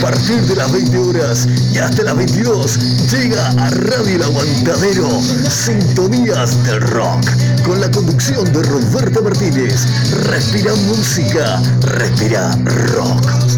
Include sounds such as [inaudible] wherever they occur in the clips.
partir de las 20 horas y hasta las 22 llega a Radio El Aguantadero Sintonías del Rock con la conducción de Roberto Martínez. Respira música, respira rock.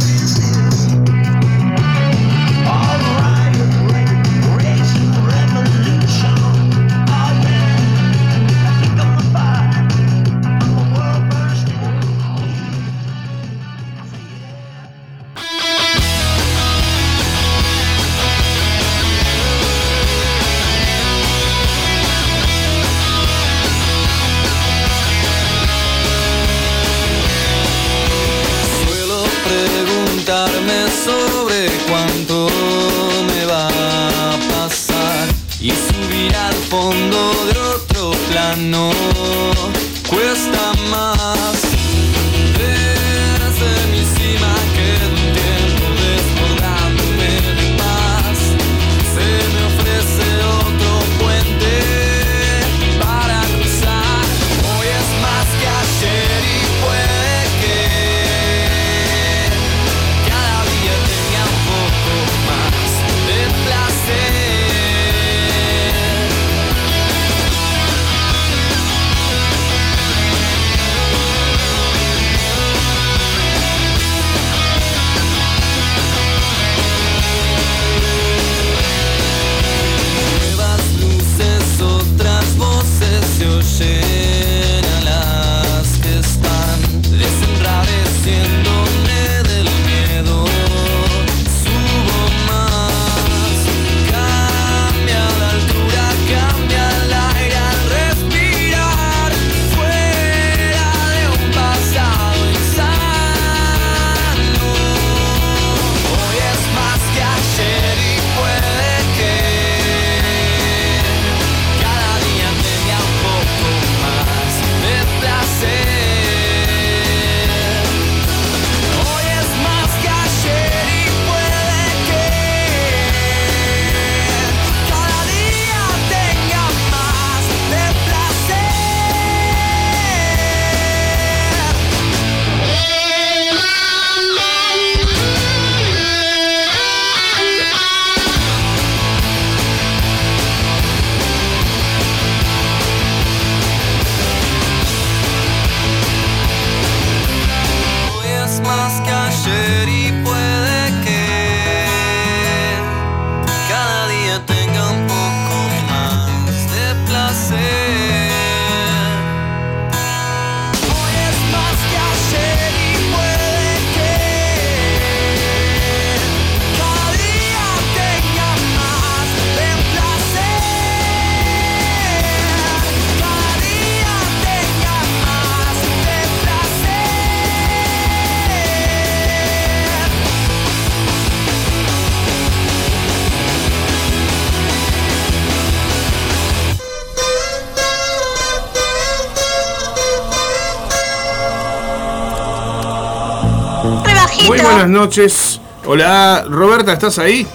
Noches. Hola, Roberta, ¿estás ahí?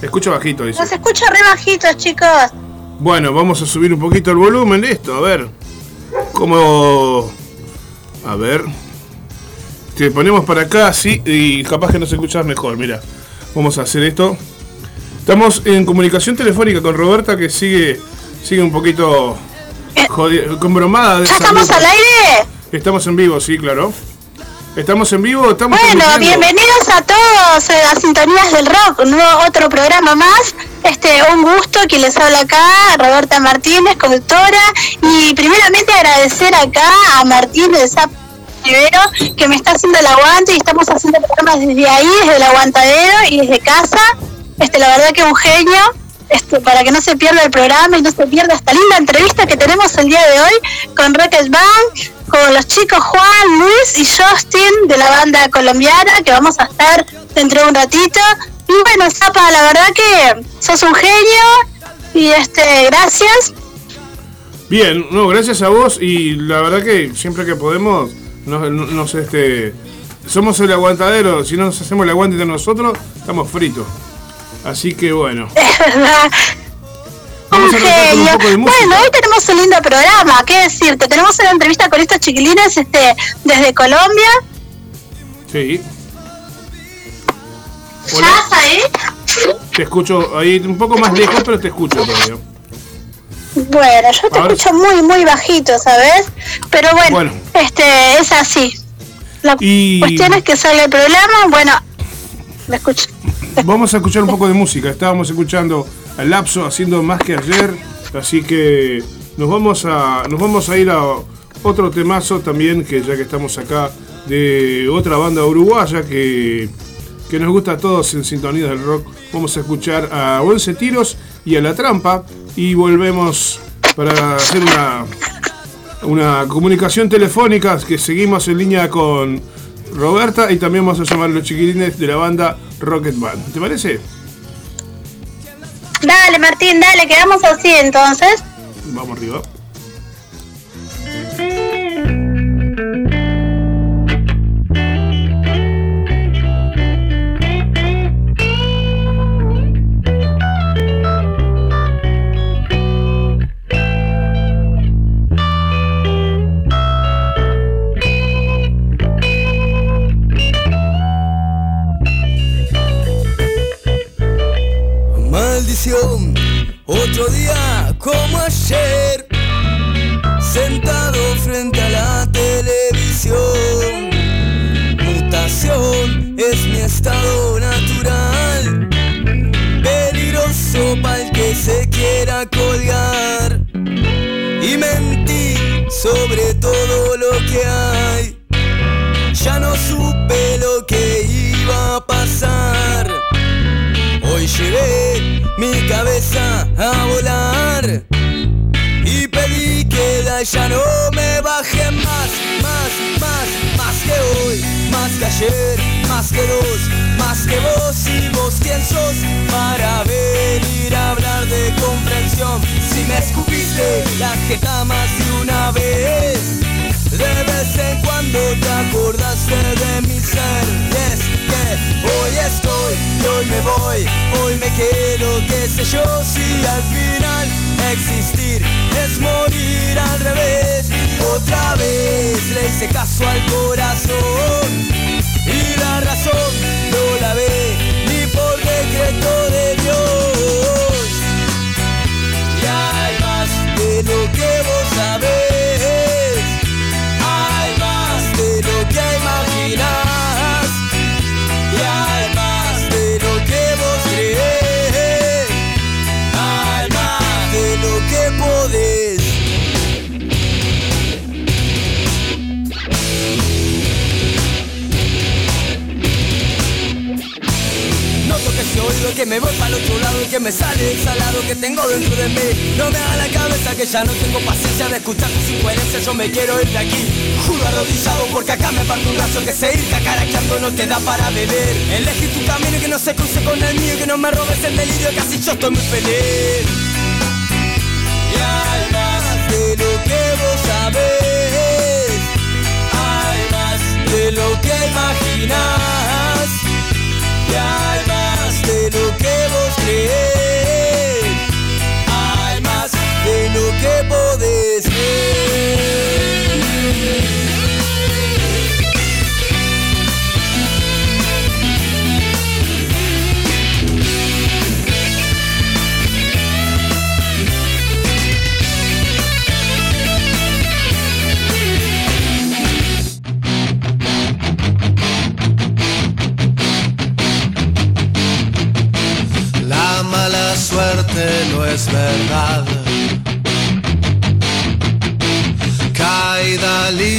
Escucho bajito, dice. Nos escucha re bajitos, chicos. Bueno, vamos a subir un poquito el volumen de esto, a ver. ¿Cómo...? A ver. Te ponemos para acá, sí, y capaz que nos escuchás mejor, mira. Vamos a hacer esto. Estamos en comunicación telefónica con Roberta que sigue sigue un poquito jodi- compromada de ¿Ya estamos al aire? Estamos en vivo, sí, claro. Estamos en vivo, estamos Bueno, bienvenidos a todos eh, a Sintonías del Rock, un nuevo otro programa más. Este, un gusto quien les habla acá, Roberta Martínez, conductora, y primeramente agradecer acá a Martín de Zap Rivero que me está haciendo el aguante y estamos haciendo programas desde ahí, desde el aguantadero y desde casa. Este, la verdad que un genio. Este, para que no se pierda el programa y no se pierda esta linda entrevista que tenemos el día de hoy con Rocket Band, con los chicos Juan, Luis y Justin de la banda colombiana, que vamos a estar dentro de un ratito. Y bueno, Zapa, la verdad que sos un genio y este, gracias. Bien, no, gracias a vos y la verdad que siempre que podemos nos, nos, este somos el aguantadero, si no nos hacemos el aguante de nosotros, estamos fritos. Así que bueno. [laughs] Es verdad. Vamos Un a arrancar con un genio. poco de música. Bueno, hoy tenemos un lindo programa, ¿qué decirte? Tenemos una entrevista con estos chiquilines este, desde Colombia. Sí. Hola. ¿Estás ahí? Te escucho ahí un poco más lejos, pero te escucho todavía. Bueno, yo te escucho muy, muy bajito, ¿sabes? Pero bueno, Bueno. este es así. La Y- cuestión es que sale el programa, bueno, me escucho. Vamos a escuchar un poco de música. Estábamos escuchando al Lapso haciendo más que ayer, así que nos vamos a nos vamos a ir a otro temazo también que ya que estamos acá de otra banda uruguaya que que nos gusta a todos en sintonía del rock. Vamos a escuchar a Once Tiros y a La Trampa y volvemos para hacer una una comunicación telefónica que seguimos en línea con Roberta y también vamos a llamar a los chiquilines de la banda Rocket Band. ¿Te parece? Dale, Martín, dale, quedamos así entonces. Vamos arriba. Otro día como ayer, sentado frente a la televisión. Mutación es mi estado natural, peligroso para el que se quiera colgar. Y mentí sobre todo lo que hay. Ya no supe lo que iba a pasar. Llevé mi cabeza a volar y pedí que de allá no me baje más, más, más, más que hoy, más que ayer, más que dos, más que vos y vos quién sos para venir a hablar de comprensión. Si me escupiste la jeta más de una vez. De vez en cuando te acordaste de mi ser es que hoy estoy hoy me voy Hoy me quedo, qué sé yo Si al final existir es morir al revés Otra vez le hice caso al corazón que me sale exhalado que tengo dentro de mí. No me da la cabeza que ya no tengo paciencia de escuchar tus incoherencias. Yo me quiero ir de aquí, juro arrodillado porque acá me parto un brazo que seguir cacaraqueando no te da para beber. Elegí tu camino que no se cruce con el mío que no me robes el delirio. Casi yo estoy muy feliz. Y hay más de lo que vos sabés. Hay más de lo que imaginas. Y lo que vos crees. Hay más de lo que podés ver. No es verdad. Caída libre.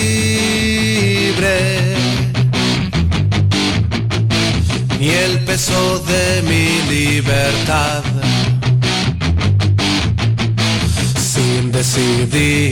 Ni el peso de mi libertad. Sin decidirme.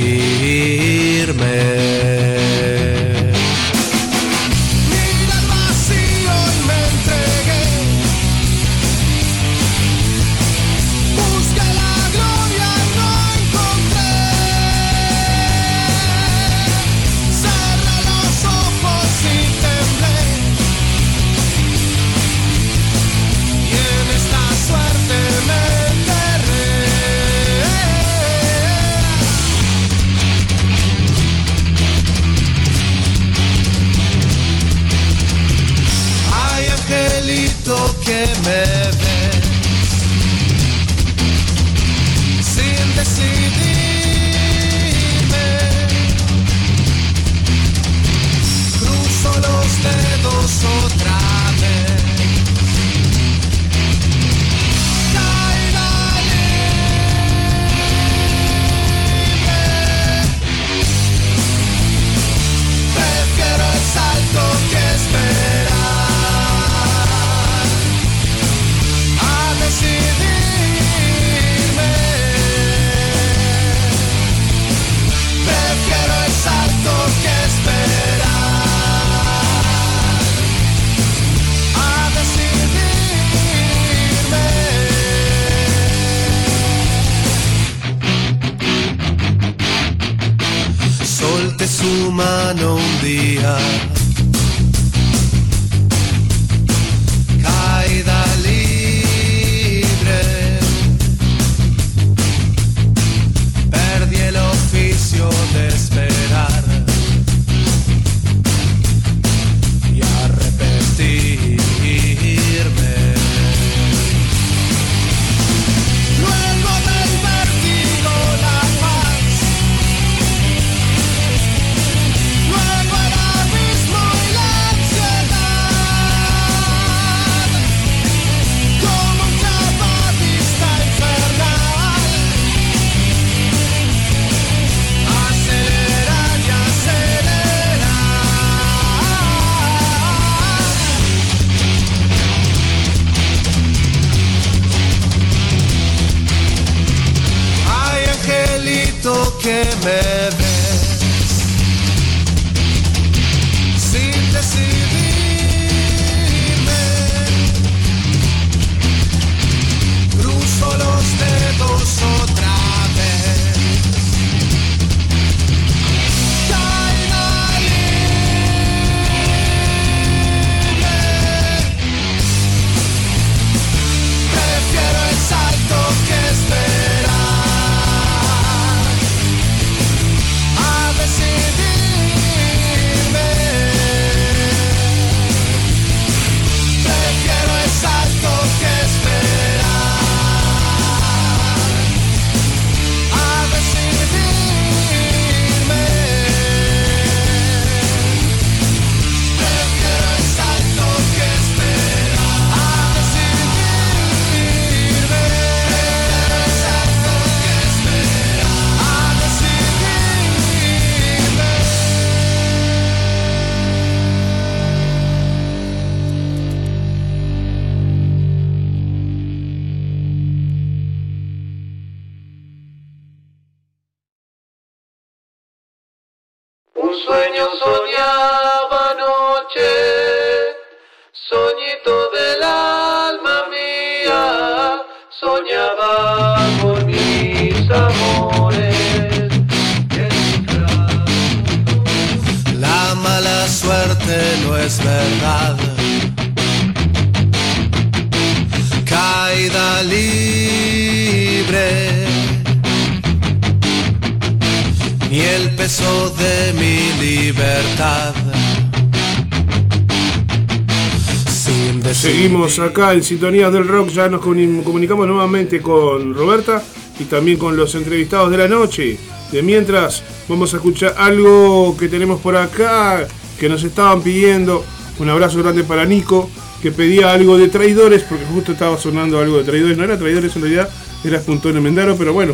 En Sintonía del Rock, ya nos comuni- comunicamos nuevamente con Roberta y también con los entrevistados de la noche. De mientras, vamos a escuchar algo que tenemos por acá, que nos estaban pidiendo. Un abrazo grande para Nico, que pedía algo de traidores, porque justo estaba sonando algo de traidores. No era traidores en realidad, era Puntón Mendaro, pero bueno.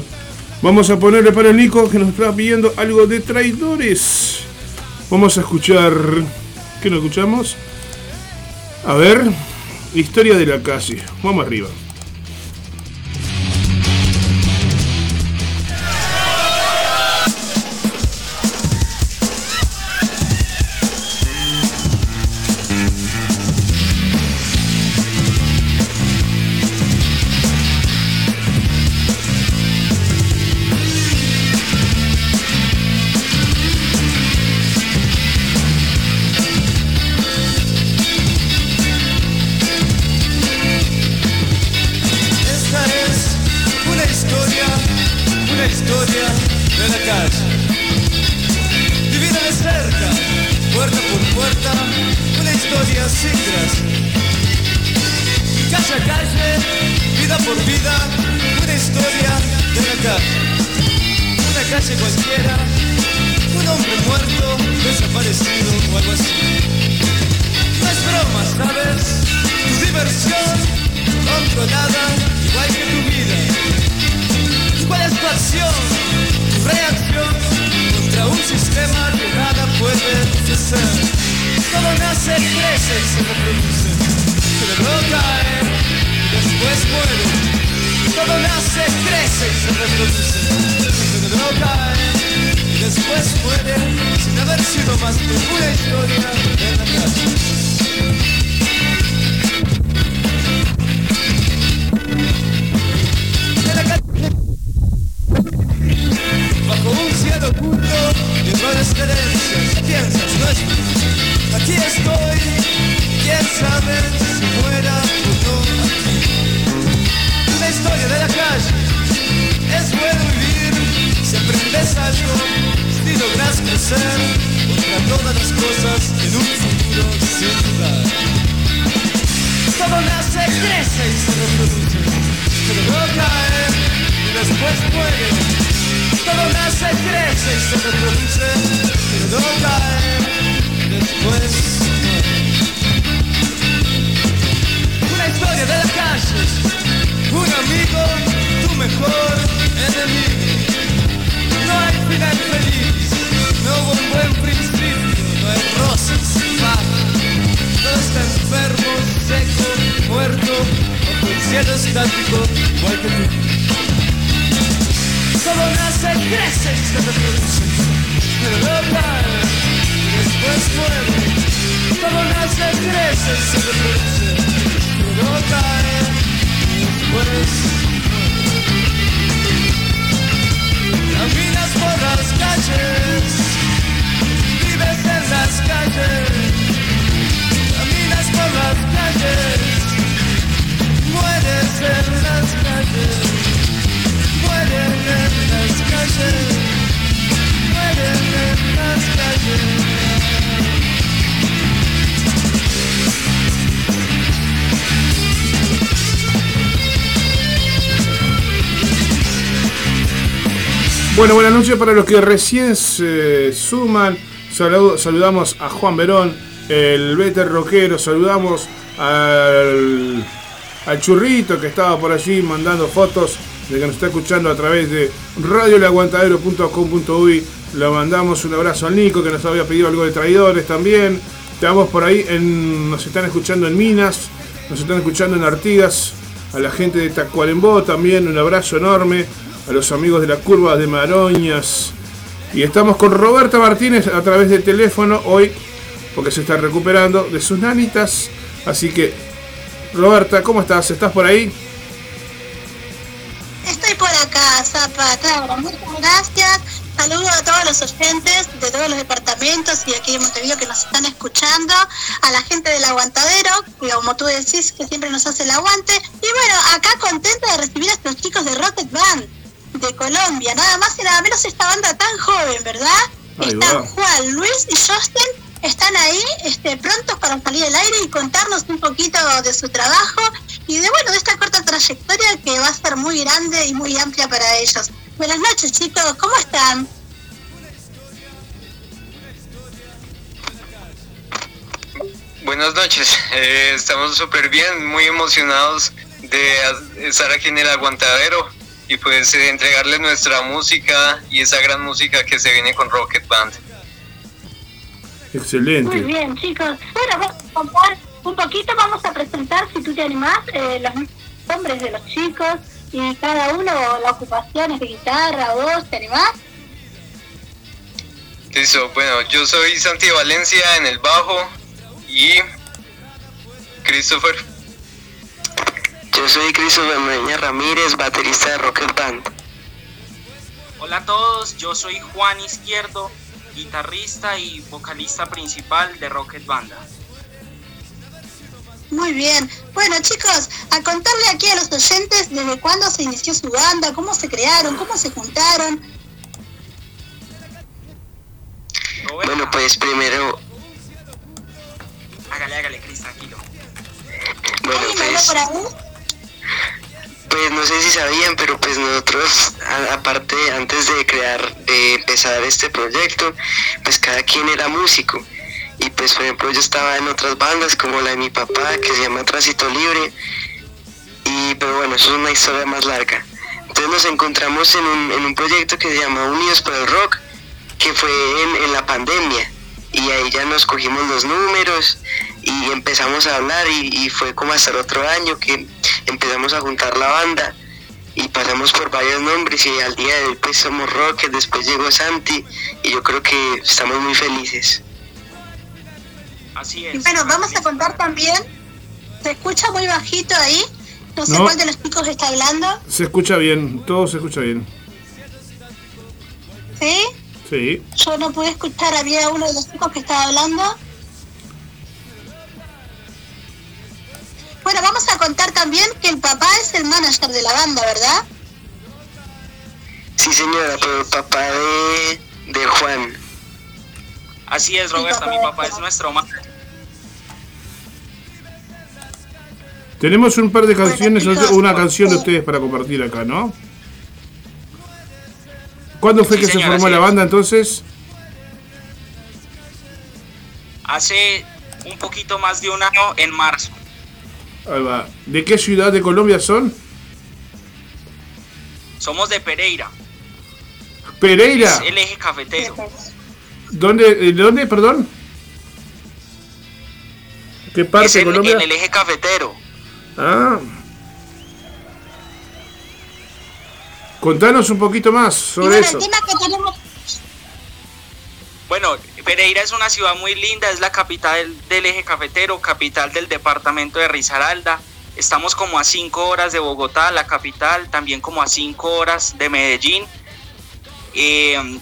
Vamos a ponerle para Nico, que nos estaba pidiendo algo de traidores. Vamos a escuchar... ¿Qué nos escuchamos? A ver, historia de la calle. Vamos arriba. Historia de la calle. Vivida de cerca, puerta por puerta, una historia sin gracia. calle a calle, vida por vida, una historia de la calle. Una calle cualquiera, un hombre muerto, desaparecido o algo así. No es broma, ¿sabes? Tu diversión controlada, igual que tu vida. ¿Cuál es tu acción, tu reacción contra un sistema que nada puede hacer? Todo nace, crece y se reproduce. Cerebro cae y después muere. Todo nace, crece y se reproduce. Cerebro cae y después muere sin haber sido más que una historia en la calle. Cielo oculto de errores creencias. Piensas, no es aquí estoy, quién sabe si fuera o no aquí. Una historia de la calle, es bueno vivir si aprendes algo, si logras crecer contra todas las cosas en un futuro sin lugar. Todo nace, crece y se reproduce, pero no cae y después muere. Todo nace, crece y se reproduce, pero cae después. Una historia de la calle, un amigo, tu mejor enemigo. No hay final feliz, no hubo un buen principio, no hay rosas, fama. Todo está enfermo, seco, muerto, bajo el cielo estático, igual que tú. Todo nace, crece y se reproduce, pero no después muere. Todo nace, crece y se reproduce, pero cae, después. Caminas por las calles, vives en las calles, caminas por las calles, mueres en las calles, Bueno, buenas noches para los que recién se suman. Saludo- saludamos a Juan Verón, el Bete Rockero. Saludamos al, al Churrito que estaba por allí mandando fotos de que nos está escuchando a través de radioelaguantadero.com.uy. Le mandamos un abrazo al Nico que nos había pedido algo de traidores también. Estamos por ahí, en, nos están escuchando en Minas, nos están escuchando en Artigas, a la gente de Tacuarembó también, un abrazo enorme, a los amigos de la curva de Maroñas. Y estamos con Roberta Martínez a través del teléfono hoy, porque se está recuperando de sus nanitas. Así que, Roberta, ¿cómo estás? ¿Estás por ahí? Zapa, claro, muchas gracias. Saludo a todos los oyentes de todos los departamentos y aquí de Montevideo que nos están escuchando, a la gente del aguantadero, que como tú decís, que siempre nos hace el aguante. Y bueno, acá contenta de recibir a estos chicos de Rocket Band de Colombia, nada más y nada menos esta banda tan joven, ¿verdad? Ahí Están va. Juan, Luis y Justin, están ahí este, prontos para salir al aire y contarnos un poquito de su trabajo y de bueno de esta corta trayectoria que va a ser muy grande y muy amplia para ellos. Buenas noches chicos, ¿cómo están? Buenas noches, eh, estamos súper bien, muy emocionados de estar aquí en el aguantadero y pues eh, entregarles nuestra música y esa gran música que se viene con Rocket Band. Muy Excelente. bien chicos. Bueno, vamos a un poquito, vamos a presentar si tú te animás eh, los nombres de los chicos y cada uno la ocupación es de guitarra o voz, ¿te animás? Listo, bueno, yo soy Santi Valencia en el bajo y Christopher. Yo soy Christopher Meña Ramírez, baterista de Rocket Band. Hola a todos, yo soy Juan Izquierdo, guitarrista y vocalista principal de Rocket Banda. Muy bien. Bueno, chicos, a contarle aquí a los oyentes desde cuándo se inició su banda, cómo se crearon, cómo se juntaron. Bueno, pues primero, hágale, hágale, Cris, tranquilo. Bueno, ¿Alguien me habló pues, por ahí? pues no sé si sabían, pero pues nosotros, a- aparte, antes de crear, de empezar este proyecto, pues cada quien era músico. Y pues, por ejemplo, yo estaba en otras bandas, como la de mi papá, que se llama Tránsito Libre. Y, pero bueno, eso es una historia más larga. Entonces nos encontramos en un, en un proyecto que se llama Unidos por el Rock, que fue en, en la pandemia. Y ahí ya nos cogimos los números y empezamos a hablar y, fue como hasta el otro año que empezamos a juntar la banda y pasamos por varios nombres y al día de hoy pues somos Rocket, después llegó Santi y yo creo que estamos muy felices. Así Y bueno, vamos a contar también. Se escucha muy bajito ahí. No sé No. cuál de los chicos está hablando. Se escucha bien, todo se escucha bien. ¿Sí? Sí. Yo no pude escuchar, había uno de los chicos que estaba hablando. Bueno, vamos a contar también que el papá es el manager de la banda, ¿verdad? Sí señora, pero el papá de, de Juan. Así es, Roberta, mi papá es nuestro manager. Tenemos un par de canciones, chicos, una canción de ustedes para compartir acá, ¿no? ¿Cuándo fue Sí, que se formó la banda entonces? Hace un poquito más de un año, en marzo. Ahí va. ¿De qué ciudad de Colombia son? Somos de Pereira, Pereira. es el eje cafetero. ¿Dónde, eh, ¿De dónde, perdón? ¿Qué parte Es de Colombia? en el eje cafetero. Ah. Contanos un poquito más sobre bueno, eso. el tema que tenemos... Bueno, Pereira es una ciudad muy linda, es la capital del eje cafetero, capital del departamento de Risaralda. Estamos como a 5 horas de Bogotá, la capital, también como a 5 horas de Medellín. Eh,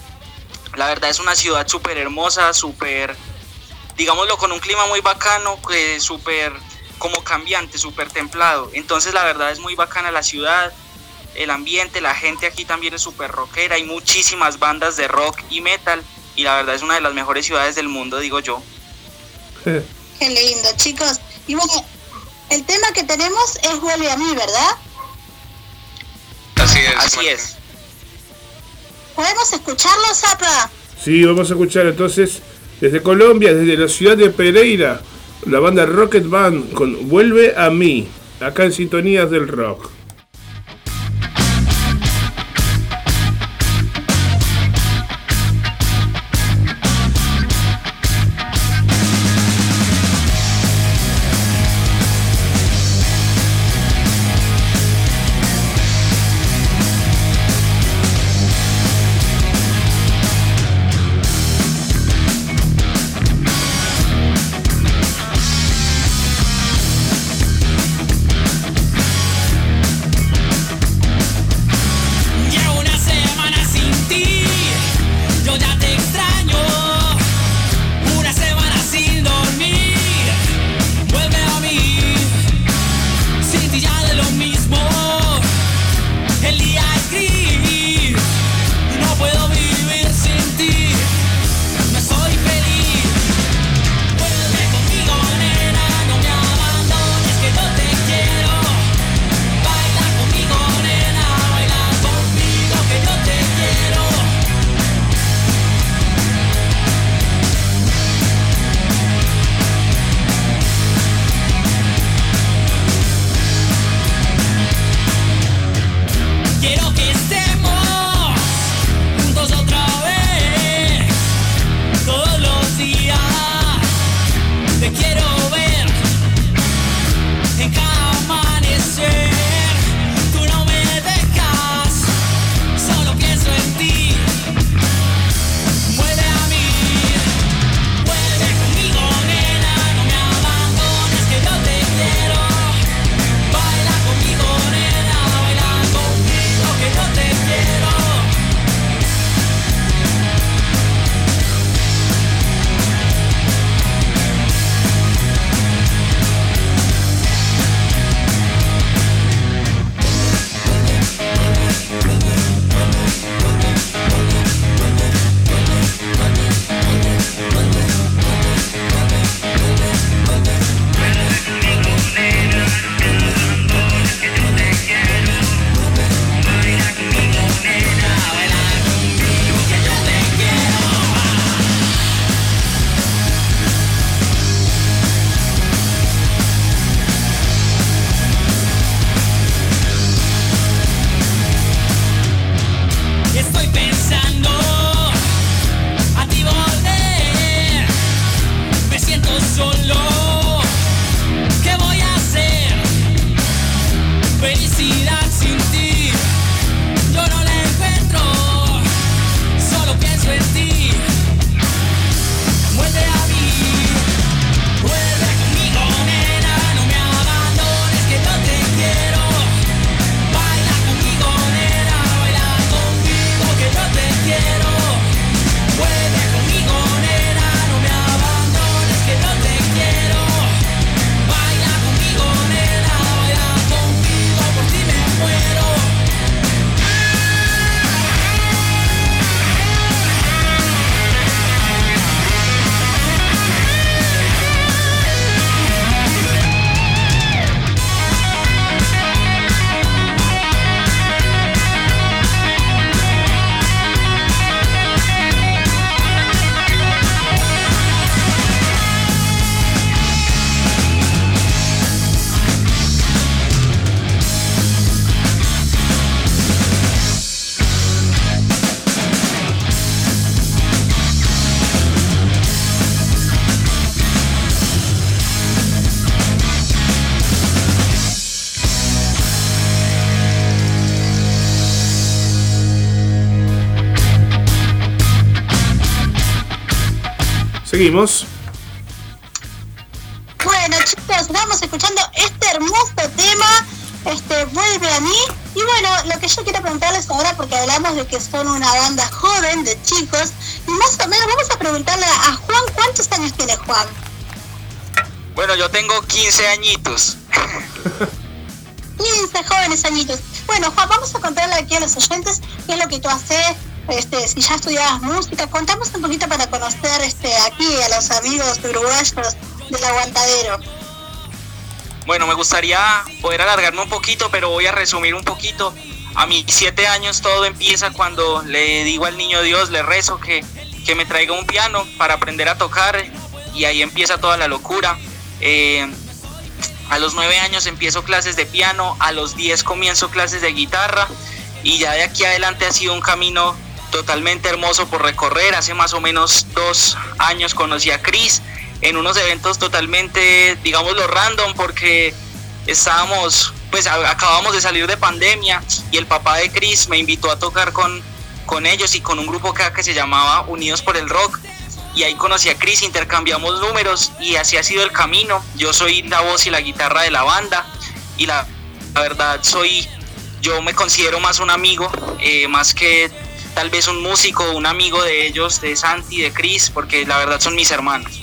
la verdad es una ciudad súper hermosa, súper, digámoslo, con un clima muy bacano, que súper como cambiante, súper templado. Entonces la verdad es muy bacana la ciudad, el ambiente, la gente aquí también es súper rockera, hay muchísimas bandas de rock y metal y la verdad es una de las mejores ciudades del mundo, digo yo. [laughs] Qué lindo, chicos. Y bueno, el tema que tenemos es Vuelve a mí, ¿verdad? Así es. Así Martín. es. ¿Podemos escucharlo, Zapa? Sí, vamos a escuchar entonces desde Colombia, desde la ciudad de Pereira, la banda Rocket Band con Vuelve a mí, acá en Sintonías del Rock. Seguimos. Bueno, chicos, vamos escuchando este hermoso tema, este Vuelve a mí. Y bueno, lo que yo quiero preguntarles ahora, porque hablamos de que son una banda joven de chicos, y más o menos vamos a preguntarle a Juan, ¿cuántos años tiene Juan? Bueno, yo tengo 15 añitos. [laughs] 15 jóvenes añitos. Bueno, Juan, vamos a contarle aquí a los oyentes qué es lo que tú haces, este, si ya estudiabas música. Contamos un poquito para conocer este, aquí a los amigos uruguayos del aguantadero. Bueno, me gustaría poder alargarme un poquito, pero voy a resumir un poquito. A mis siete años todo empieza cuando le digo al niño Dios, le rezo que, que me traiga un piano para aprender a tocar y ahí empieza toda la locura. Eh, a los nueve años empiezo clases de piano, a los diez comienzo clases de guitarra y ya de aquí adelante ha sido un camino totalmente hermoso por recorrer. Hace más o menos dos años conocí a Chris en unos eventos totalmente, digámoslo, random porque estábamos, pues acabamos de salir de pandemia y el papá de Chris me invitó a tocar con, con ellos y con un grupo acá que se llamaba Unidos por el Rock y ahí conocí a Chris, intercambiamos números y así ha sido el camino. Yo soy la voz y la guitarra de la banda y la, la verdad soy, yo me considero más un amigo, eh, más que tal vez un músico, un amigo de ellos, de Santi, de Chris, porque la verdad son mis hermanos.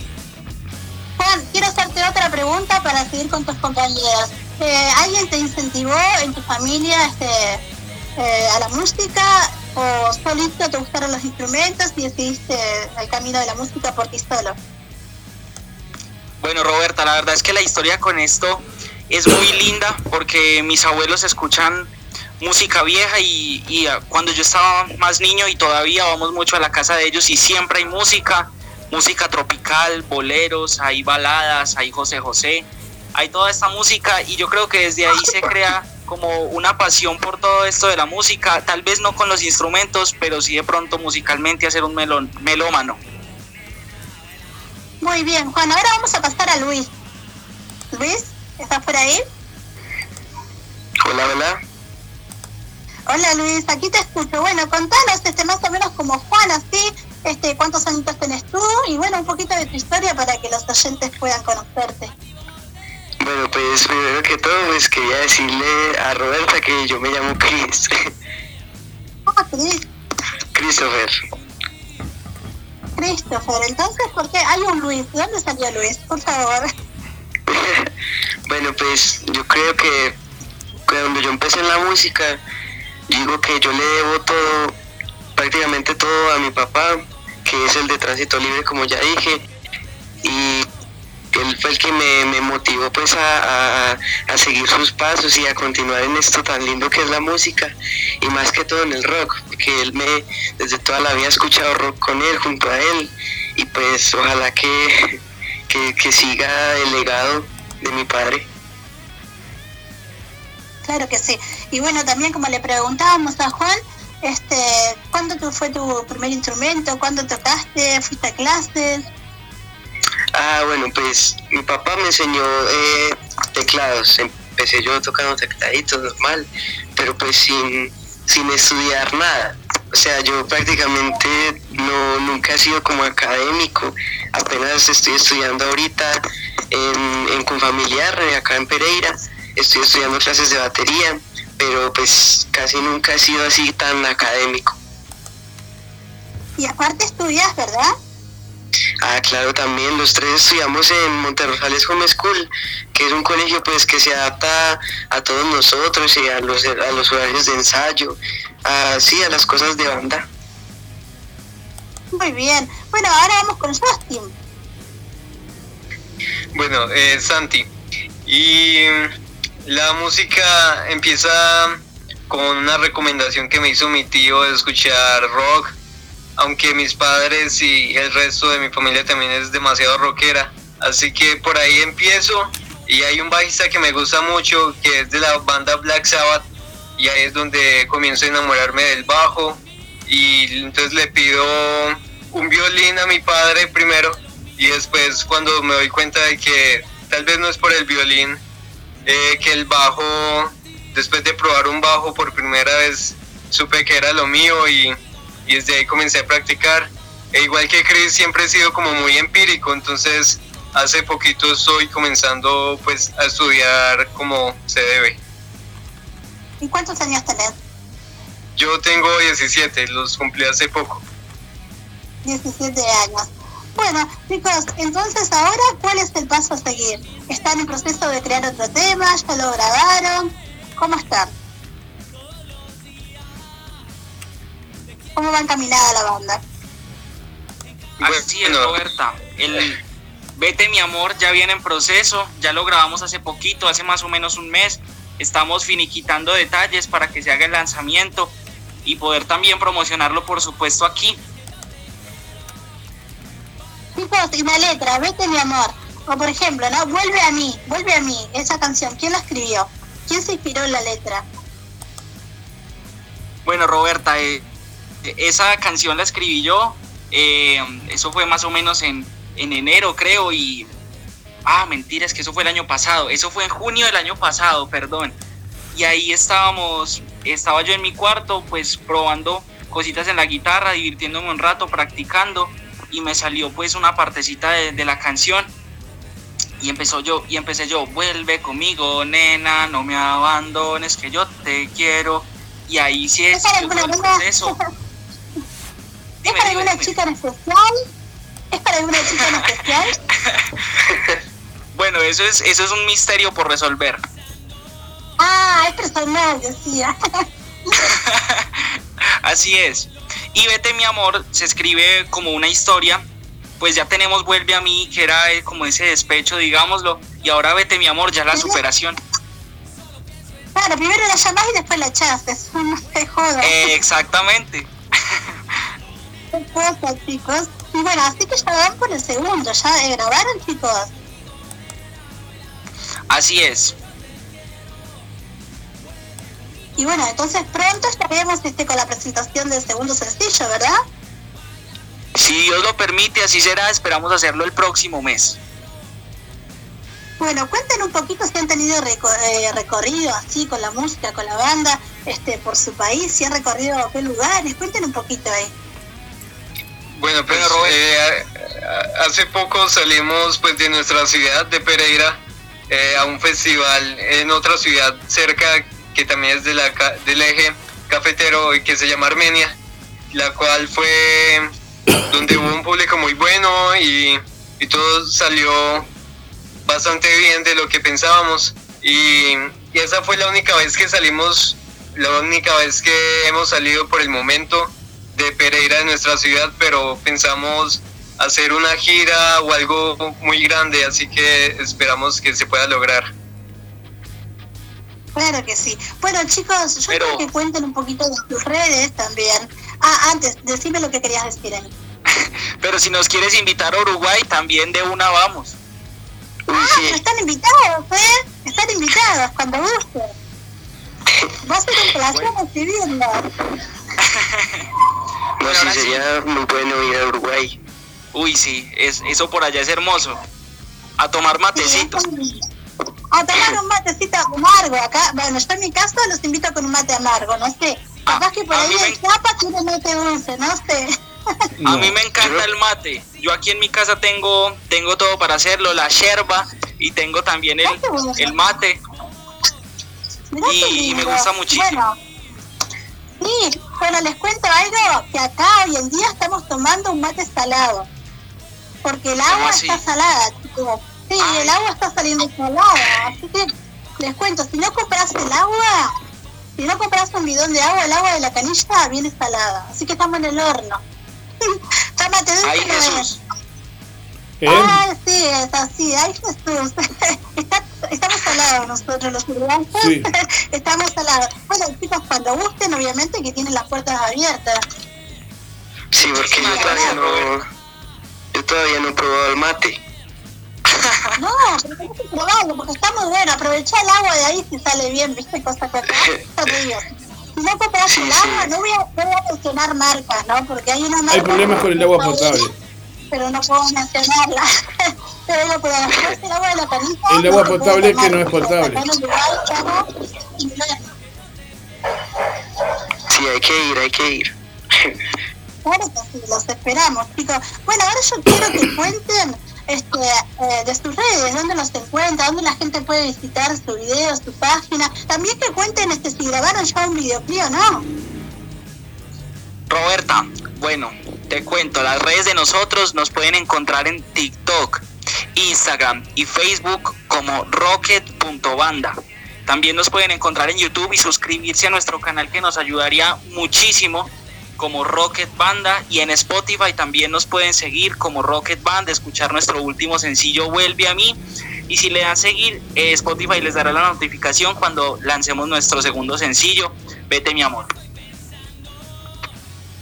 Juan, quiero hacerte otra pregunta para seguir con tus compañeros. Eh, ¿Alguien te incentivó en tu familia este, eh, a la música o solito te gustaron los instrumentos y decidiste el camino de la música por ti solo? Bueno, Roberta, la verdad es que la historia con esto es muy linda porque mis abuelos escuchan música vieja y, y, ah, cuando yo estaba más niño y todavía vamos mucho a la casa de ellos y siempre hay música, música tropical, boleros, hay baladas, hay José José, hay toda esta música y yo creo que desde ahí se crea como una pasión por todo esto de la música, tal vez no con los instrumentos, pero sí de pronto musicalmente hacer un melón, melómano. Muy bien, Juan, ahora vamos a pasar a Luis. Luis, ¿estás por ahí? Hola, hola. Hola Luis, aquí te escucho. Bueno, contanos este más o menos como Juan, así, este, cuántos añitos tenés tú y bueno, un poquito de tu historia para que los oyentes puedan conocerte. Bueno, pues primero que todo, pues quería decirle a Roberta que yo me llamo Chris. [laughs] Ah, Chris, Christopher. Christopher, entonces, ¿por qué hay un Luis? ¿De dónde salió Luis? Por favor. [laughs] bueno, pues yo creo que cuando yo empecé en la música, digo que yo le debo todo, prácticamente todo a mi papá, que es el de tránsito libre, como ya dije, y él fue el que me, me motivó pues a, a- a seguir sus pasos y a continuar en esto tan lindo que es la música y más que todo en el rock, porque él me desde toda la vida he escuchado rock con él, junto a él, y pues ojalá que, que, que siga el legado de mi padre. Claro que sí. Y bueno, también como le preguntábamos a Juan, este, ¿cuándo tu- fue tu primer instrumento? ¿Cuándo tocaste? ¿Fuiste a clases? Ah, bueno, pues mi papá me enseñó eh, teclados. Empecé yo tocando tecladitos normal, pero pues sin, sin estudiar nada. O sea, yo prácticamente no nunca he sido como académico. Apenas estoy estudiando ahorita en, en Confamiliar, acá en Pereira. Estoy estudiando clases de batería, pero pues casi nunca he sido así tan académico. Y aparte estudias, ¿verdad? Ah, claro, también los tres estudiamos en Monterrosales Home School, que es un colegio pues que se adapta a todos nosotros y a los, a los horarios de ensayo, a, sí, a las cosas de banda. Muy bien. Bueno, ahora vamos con Justin. Bueno, eh, Santi. Y la música empieza con una recomendación que me hizo mi tío de escuchar rock, aunque mis padres y el resto de mi familia también es demasiado rockera. Así que por ahí empiezo y hay un bajista que me gusta mucho que es de la banda Black Sabbath y ahí es donde comienzo a enamorarme del bajo y entonces le pido un violín a mi padre primero y después cuando me doy cuenta de que tal vez no es por el violín, eh, que el bajo, después de probar un bajo por primera vez, supe que era lo mío y, y desde ahí comencé a practicar E igual que Chris, siempre he sido como muy empírico, entonces hace poquito estoy comenzando pues a estudiar como se debe. ¿Y cuántos años tenés? Yo tengo 17, los cumplí hace poco. 17 años. Bueno, chicos, entonces ahora, ¿cuál es el paso a seguir? ¿Están en proceso de crear otro tema? ¿Ya lo grabaron? ¿Cómo están? ¿Cómo va encaminada la banda? Así es, Roberta. El Vete mi amor ya viene en proceso, ya lo grabamos hace poquito, hace más o menos un mes. Estamos finiquitando detalles para que se haga el lanzamiento y poder también promocionarlo, por supuesto, aquí. Y la letra, vete mi amor. O por ejemplo, ¿no? Vuelve a mí, vuelve a mí. Esa canción, ¿quién la escribió? ¿Quién se inspiró en la letra? Bueno, Roberta, eh, esa canción la escribí yo. eh, eso fue más o menos en, en enero, creo. Y. Ah, mentira, es que eso fue el año pasado. Eso fue en junio del año pasado, perdón. Y ahí estábamos. Estaba yo en mi cuarto, pues probando cositas en la guitarra, divirtiéndome un rato, practicando. Y me salió pues una partecita de, de la canción. Y empezó yo, y empecé yo, vuelve conmigo, nena, no me abandones, que yo te quiero. Y ahí sí es, ¿Es para yo fue alguna, el proceso. ¿Es para alguna chica en especial? ¿Es para alguna chica en especial? [laughs] Bueno, eso es, eso es un misterio por resolver. Ah, es personal, decía. [laughs] Así es. Y Vete mi amor se escribe como una historia. Pues ya tenemos Vuelve a mí, que era eh, como ese despecho, digámoslo. Y ahora Vete mi amor, ya la superación. Claro, primero la llamás y después la echás. Eso no se joda. Eh, exactamente. Qué cosa, chicos. Y bueno, así que ya van por el segundo. ¿Ya eh, grabaron, chicos? Así es. Y bueno, entonces pronto estaremos este, con la presentación del segundo sencillo, ¿verdad? Si Dios lo permite, así será. Esperamos hacerlo el próximo mes. Bueno, cuenten un poquito si han tenido reco- eh, recorrido así con la música, con la banda, este, por su país, si han recorrido qué lugares, cuenten un poquito ahí. Bueno, pues eh, hace poco salimos pues de nuestra ciudad de Pereira eh, a un festival en otra ciudad cerca que también es de la, del eje cafetero y que se llama Armenia, la cual fue donde hubo un público muy bueno y, y todo salió bastante bien de lo que pensábamos y, y esa fue la única vez que salimos, la única vez que hemos salido por el momento de Pereira de nuestra ciudad, pero pensamos hacer una gira o algo muy grande, así que esperamos que se pueda lograr. Claro que sí. Bueno, chicos, yo Pero- quiero que cuenten un poquito de sus redes también. Ah, antes, decime lo que querías decir, Ani. [laughs] Pero si nos quieres invitar a Uruguay, también de una vamos. Uy, Ah, pero sí. están invitados, ¿eh? Están invitados, cuando gusten. Va a ser un placer recibirlos. No, sí, sí. sería muy bueno ir a Uruguay. Uy, sí, es, eso por allá es hermoso. A tomar matecito. A tomar un matecito amargo acá. Bueno, yo en mi caso los invito con un mate amargo, no sé. Ah, Capaz que por a ahí mí me el chapa tiene mate dulce, no sé. A mí me encanta el mate. Yo aquí en mi casa tengo, tengo todo para hacerlo, la yerba y tengo también el, el mate. Y- me gusta muchísimo. Bueno, sí, bueno, les cuento algo, que acá hoy en día estamos tomando un mate salado. Porque el agua está salada, chicos. Sí, Ay. el agua está saliendo salada. Así que les cuento, si no compras el agua, si no compras un bidón de agua, el agua de la canilla viene salada. Así que estamos en el horno. Tómate dulce Ay. Jesús. ¿Eh? Ah, sí, es así. Ay, Jesús. [laughs] Está- estamos salados nosotros los uruguayos. Sí. [laughs] estamos salados. Bueno, chicos, cuando gusten, obviamente que tienen las puertas abiertas. Sí, porque yo todavía no, yo todavía no he probado el mate. No, pero que probarlo porque está muy bueno. Aprovechá el agua de ahí si sale bien, ¿viste? Cosa que acá está. Si no compras el agua, no voy, a, no voy a mencionar marcas, ¿no? Porque hay una marca. Hay problemas con el agua potable. Pero no puedo mencionarla. [laughs] pero el agua de la canilla. El agua no se puede potable que tomar, no es potable. Sí, hay que ir, hay que ir. Claro que sí, los esperamos, chicos. Bueno, ahora yo quiero que [coughs] cuenten este, eh, de sus redes, dónde los encuentra, dónde la gente puede visitar su video, su página. También que cuenten este, si grabaron ya un videoclip o no. Roberta, bueno, te cuento, las redes de nosotros nos pueden encontrar en TikTok, Instagram y Facebook como rocket.banda. También nos pueden encontrar en YouTube y suscribirse a nuestro canal que nos ayudaría muchísimo como Rocket Banda y en Spotify también nos pueden seguir como Rocket Band, escuchar nuestro último sencillo Vuelve a mí y si le dan seguir eh, Spotify les dará la notificación cuando lancemos nuestro segundo sencillo Vete mi amor.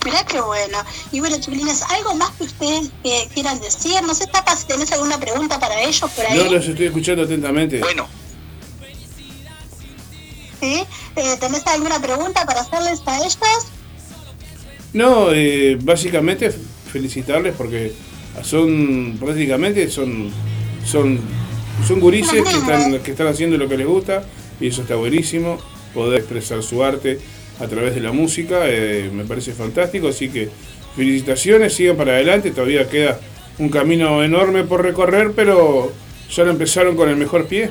Mirá qué bueno. Y bueno, chiquilines, ¿algo más que ustedes eh, quieran decir? No sé, Tapa, si tenés alguna pregunta para ellos por ahí. No los estoy escuchando atentamente. Bueno, ¿Sí? Eh, ¿Tenés alguna pregunta para hacerles a ellos? No, eh, básicamente felicitarles porque son prácticamente son son son gurises que están que están haciendo lo que les gusta y eso está buenísimo poder expresar su arte a través de la música eh, me parece fantástico así que felicitaciones sigan para adelante todavía queda un camino enorme por recorrer pero ya lo empezaron con el mejor pie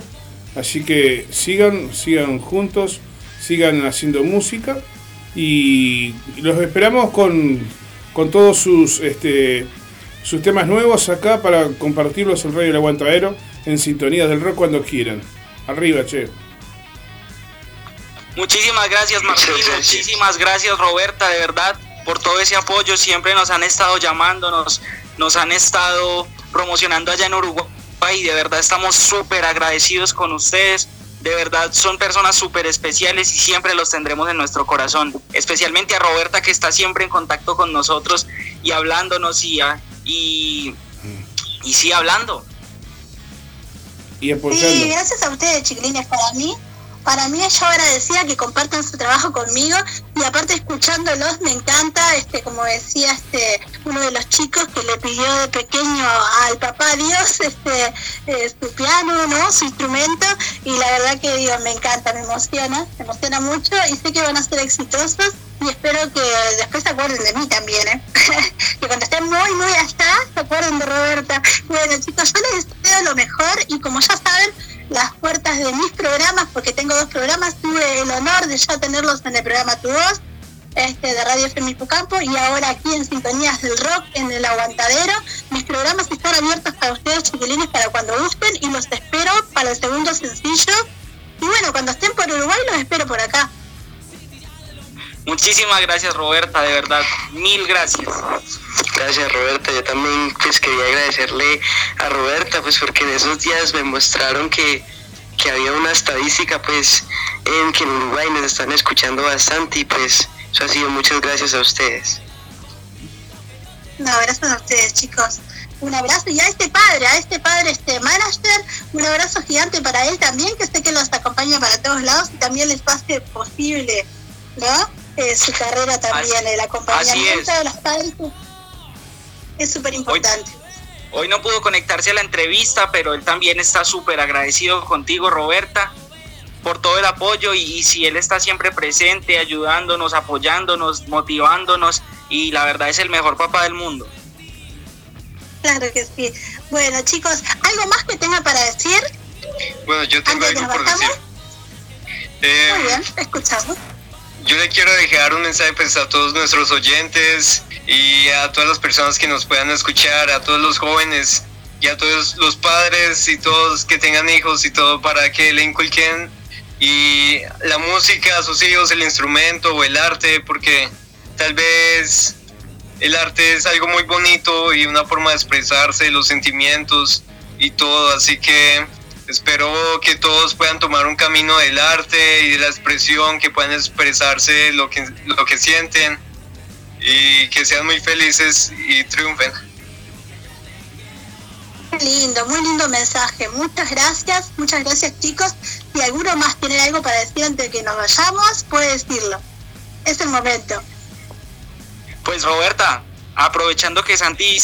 así que sigan sigan juntos sigan haciendo música y los esperamos con, con todos sus este sus temas nuevos acá para compartirlos en Radio El Aguantadero en sintonías del rock cuando quieran. Arriba, che. Muchísimas gracias Martín, muchísimas gracias Roberta, de verdad, por todo ese apoyo. Siempre nos han estado llamando, nos, nos han estado promocionando allá en Uruguay y de verdad estamos súper agradecidos con ustedes. De verdad son personas súper especiales y siempre los tendremos en nuestro corazón. Especialmente a Roberta que está siempre en contacto con nosotros y hablándonos y, a- y, y sí hablando. Y. Sí, gracias a ustedes, chiquilines, para mí. Para mí yo agradecía que compartan su trabajo conmigo y aparte escuchándolos me encanta, este como decía este uno de los chicos que le pidió de pequeño al papá Dios este eh, su piano, ¿no? su instrumento y la verdad que digo, me encanta, me emociona, me emociona mucho y sé que van a ser exitosos y espero que después se acuerden de mí también, ¿eh? [laughs] que cuando estén muy, muy allá se acuerden de Roberta. Bueno chicos, yo les deseo lo mejor y como ya saben, las puertas de mis programas, porque tengo dos programas, tuve el honor de ya tenerlos en el programa Tu Voz, este, de Radio FM Campo y ahora aquí en Sintonías del Rock, en el Aguantadero. Mis programas están abiertos para ustedes, chiquilines, para cuando gusten y los espero para el segundo sencillo. Y bueno, cuando estén por Uruguay, los espero por acá. Muchísimas gracias Roberta, de verdad, mil gracias. Gracias Roberta, yo también pues quería agradecerle a Roberta pues porque en esos días me mostraron que, que había una estadística pues en que en Uruguay nos están escuchando bastante y pues eso ha sido muchas gracias a ustedes. Un abrazo a ustedes, chicos. Un abrazo y a este padre, a este padre, este manager, un abrazo gigante para él también, que sé que los acompaña para todos lados y también les hace posible, ¿no? Eh, su carrera también, el acompañamiento es. de los padres es súper importante. Hoy no pudo conectarse a la entrevista, pero él también está súper agradecido contigo, Roberta, por todo el apoyo y, y si él está siempre presente, ayudándonos, apoyándonos, motivándonos y la verdad es el mejor papá del mundo. Claro que sí. Bueno, chicos, ¿algo más que tenga para decir? Bueno, yo tengo algo por decir. Eh, Muy bien, escuchamos. Yo le quiero dejar un mensaje pues, a todos nuestros oyentes y a todas las personas que nos puedan escuchar, a todos los jóvenes y a todos los padres y todos que tengan hijos y todo para que le inculquen y la música a sus hijos, el instrumento o el arte, porque tal vez el arte es algo muy bonito y una forma de expresarse los sentimientos y todo, así que espero que todos puedan tomar un camino del arte y de la expresión, que puedan expresarse lo que, lo que sienten y que sean muy felices y triunfen. Qué lindo, muy lindo mensaje. Muchas gracias, muchas gracias chicos. Si alguno más tiene algo para decir antes de que nos vayamos, puede decirlo. Es el momento. Pues Roberta, aprovechando que Santi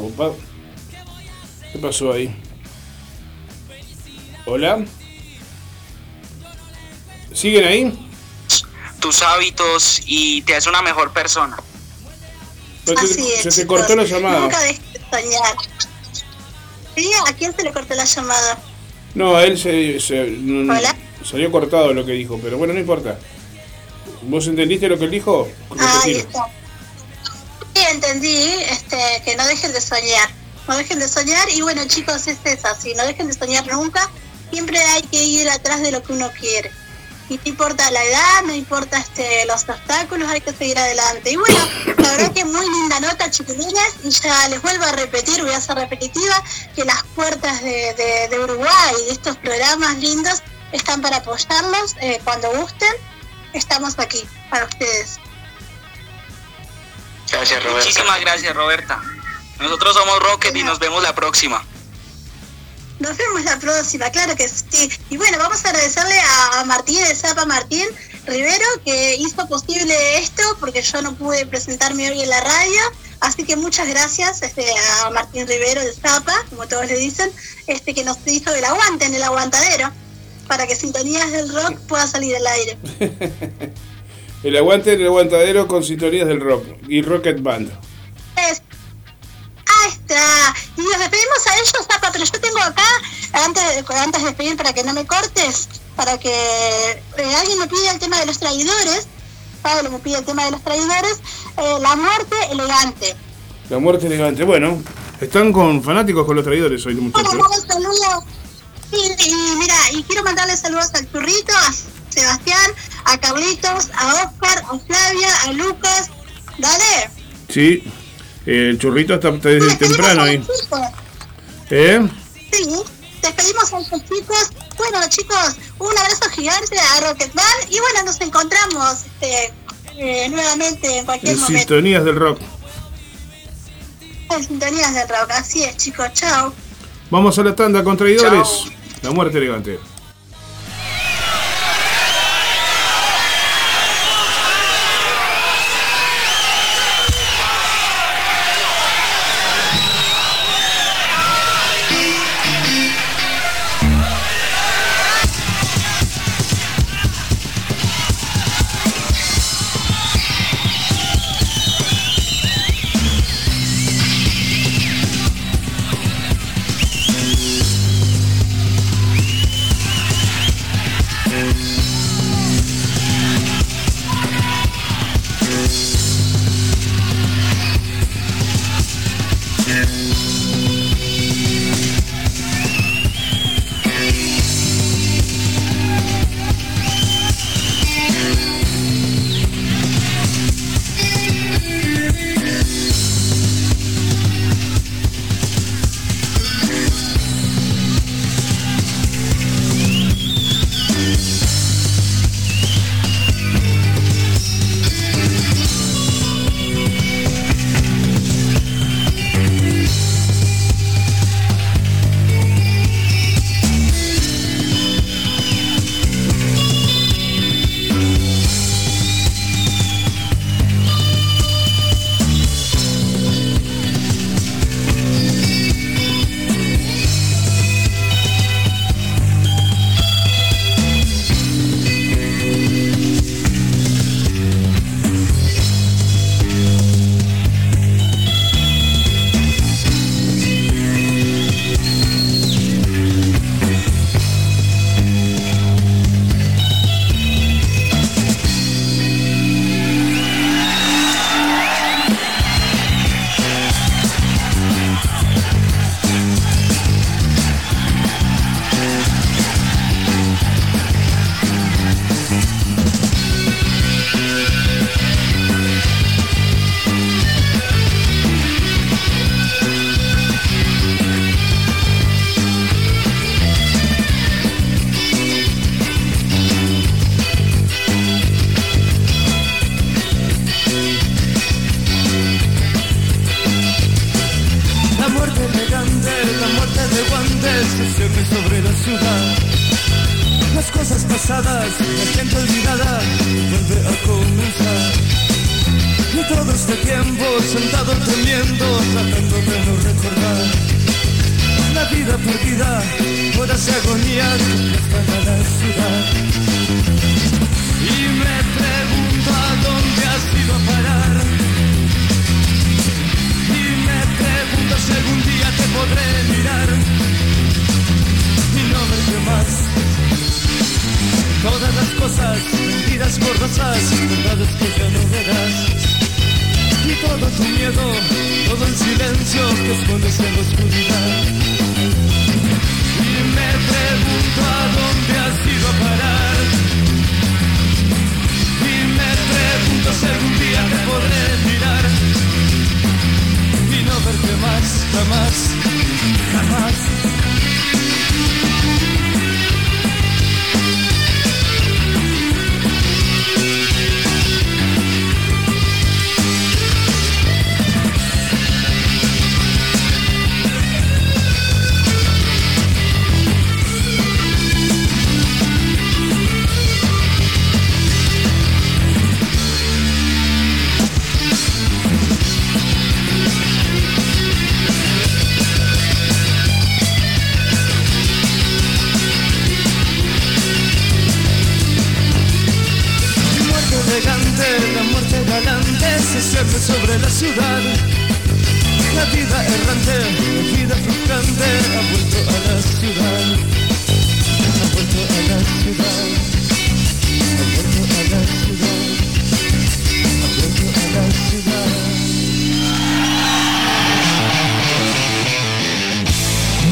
Opa. ¿Qué pasó ahí? Hola. ¿Siguen ahí? tus hábitos y te hace una mejor persona. Te- Así es, se te cortó la llamada. Nunca dejes de soñar. Sí, ¿a quién se le cortó la llamada? No, a él se, se- no- Hola. salió cortado lo que dijo, pero bueno, no importa. ¿Vos entendiste lo que él dijo? Ahí Repetilo. está. Sí, entendí este, que no dejen de soñar. No dejen de soñar y bueno chicos, es eso, así, no dejen de soñar nunca. Siempre hay que ir atrás de lo que uno quiere. Y no importa la edad, no importa este, los obstáculos, hay que seguir adelante. Y bueno, la verdad que muy linda nota, chiquilines, y ya les vuelvo a repetir, voy a ser repetitiva, que las puertas de, de- de Uruguay, de estos programas lindos, están para apoyarlos eh, cuando gusten. Estamos aquí para ustedes. Gracias, Roberto. Muchísimas gracias, Roberta. Nosotros somos Rocket y nos vemos la próxima. Nos vemos la próxima, claro que sí. Y bueno, vamos a agradecerle a, a Martín, de Zapa Martín Rivero, que hizo posible esto, porque yo no pude presentarme hoy en la radio. Así que muchas gracias este, a Martín Rivero de Zapa, como todos le dicen, este que nos hizo el aguante en el aguantadero, para que Sintonías del Rock pueda salir al aire. [laughs] El aguante en el aguantadero con sintonías del rock y Rocket Band. Es- Ahí está. Y nos despedimos a ellos, Zapa, pero yo tengo acá, antes, antes de despedir para que no me cortes, para que eh, alguien me pida el tema de los traidores, Pablo me pide el tema de los traidores, eh, la muerte elegante. La muerte elegante. Bueno, están con fanáticos con los traidores hoy, Bueno, muchachos. vamos, saludos. Y, y mira, y quiero mandarle saludos al Churrito, a Sebastián, a Carlitos, a Oscar, a Flavia, a Lucas. Dale. Sí, el churrito está, desde temprano ahí. los. ¿Eh? Sí, despedimos a estos chicos. Bueno, chicos, un abrazo gigante a Rocket Band y bueno, nos encontramos este, eh, nuevamente en cualquier En momento sintonías del rock. en sintonías del rock. Así es, chicos, chao. Vamos a la tanda con traidores. La muerte elegante.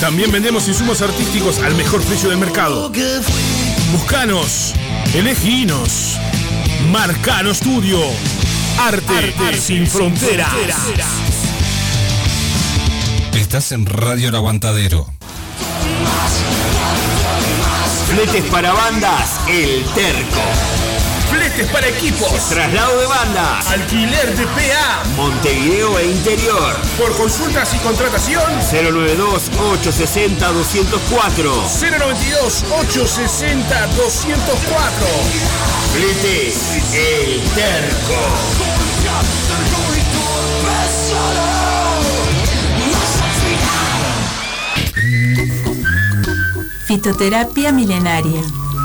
También vendemos insumos artísticos al mejor precio del mercado. Buscanos, eleginos. Marcano Studio. Arte, sin fronteras. Estás en Radio El Aguantadero. Fletes para bandas, El Terco. Para equipos. Traslado de bandas, Alquiler de PA. Montevideo e interior. Por consultas y contratación. 092-860-204. 092-860-204. Fletes, El Terco. Fitoterapia milenaria.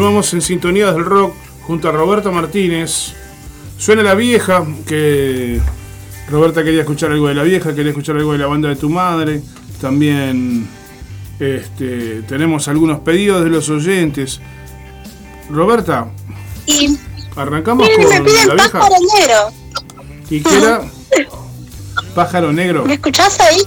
Continuamos en Sintonías del Rock junto a Roberta Martínez. Suena la vieja, que Roberta quería escuchar algo de la vieja, quería escuchar algo de la banda de tu madre. También este, tenemos algunos pedidos de los oyentes. Roberta, Y arrancamos miren, me con piden la vieja. pájaro negro. ¿Y qué era? [laughs] Pájaro negro. ¿Me escuchás ahí?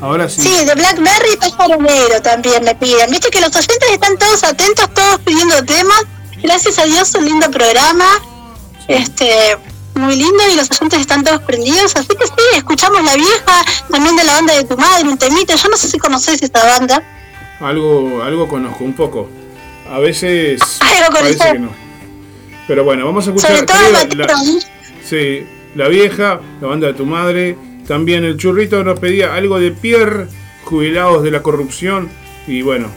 Ahora sí. Sí, de Blackberry y pájaro negro también me piden. Viste que los oyentes están todos atentos, todos pidiendo temas. Gracias a Dios, un lindo programa. Este, muy lindo y los oyentes están todos prendidos. Así que sí, escuchamos la vieja, también de la banda de tu madre, un temita. Yo no sé si conoces esta banda. Algo, algo conozco, un poco. A veces Algo parece que no. Pero bueno, vamos a Sobre escuchar todo creo, la, sí, la vieja, la banda de tu madre. También el churrito nos pedía algo de Pierre, jubilados de la corrupción. Y bueno,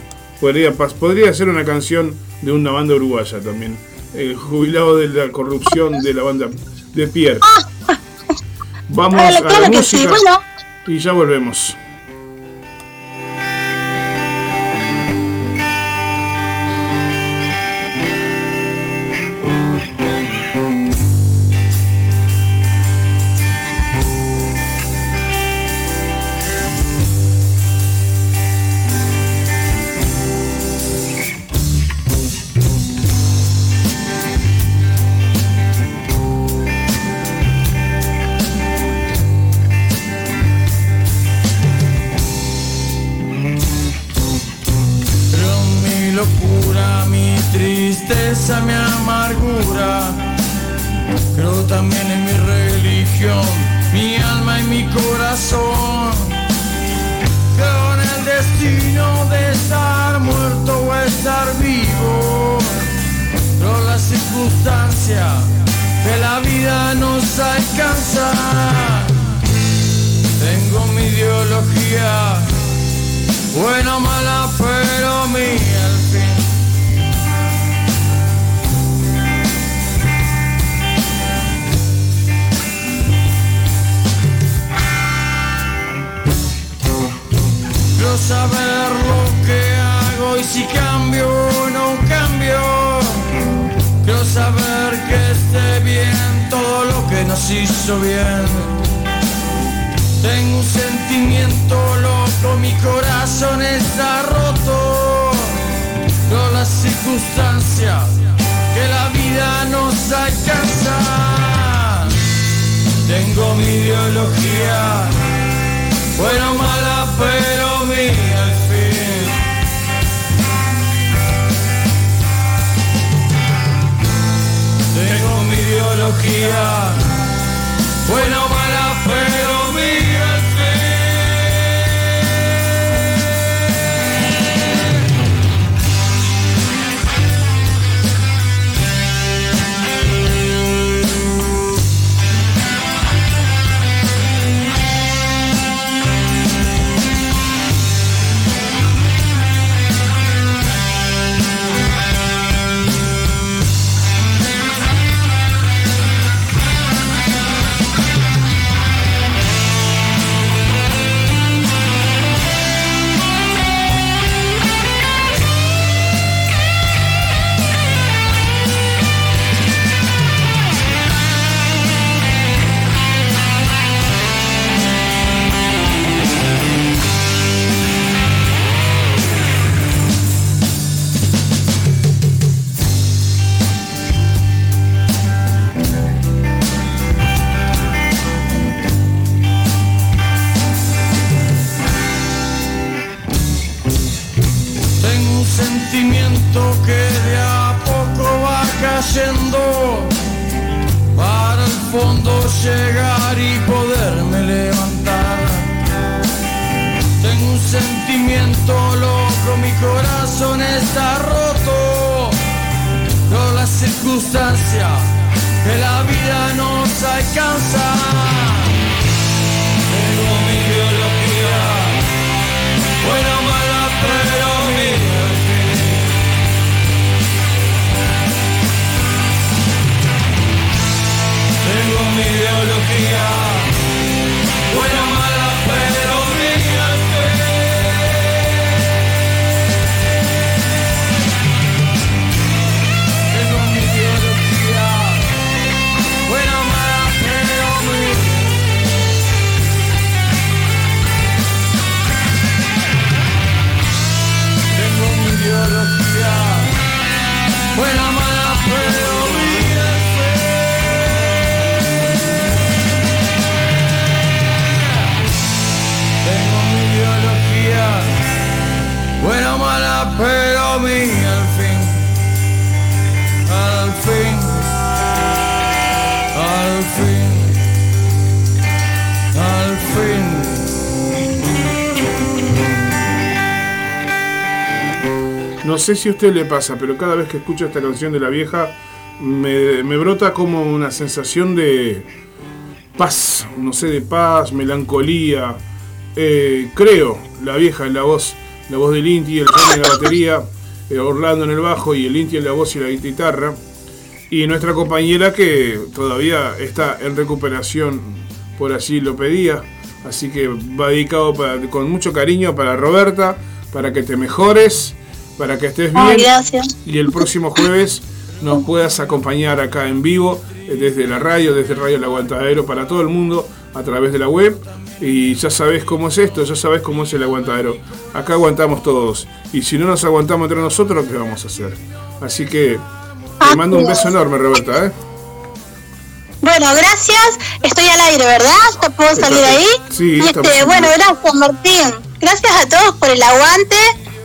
podría, podría ser una canción de una banda uruguaya también. Eh, jubilado de la corrupción de la banda de Pierre. Vamos Claro, a la música y ya volvemos. Sé si a usted le pasa, pero cada vez que escucho esta canción de la vieja, me, brota como una sensación de paz, no sé, de paz, melancolía. Eh, creo, la vieja en la voz, la voz del Inti, el Johnny en la batería, eh, Orlando en el bajo y el Inti en la voz y la guitarra. Y nuestra compañera que todavía está en recuperación, por así lo pedía. Así que va dedicado con mucho cariño para Roberta, para que te mejores, para que estés bien. Ay, gracias. Y el próximo jueves nos puedas acompañar acá en vivo, eh, desde la radio, desde Radio El Aguantadero, para todo el mundo, a través de la web. Y ya sabes cómo es esto, ya sabes cómo es el aguantadero. Acá aguantamos todos. Y si no nos aguantamos entre nosotros, ¿qué vamos a hacer? Así que te mando un beso enorme, Roberta. ¿eh? Bueno, gracias. Estoy al aire, ¿verdad? ¿Ya puedo salir ahí? Sí, este, en bueno, gracias Martín. Gracias a todos por el aguante,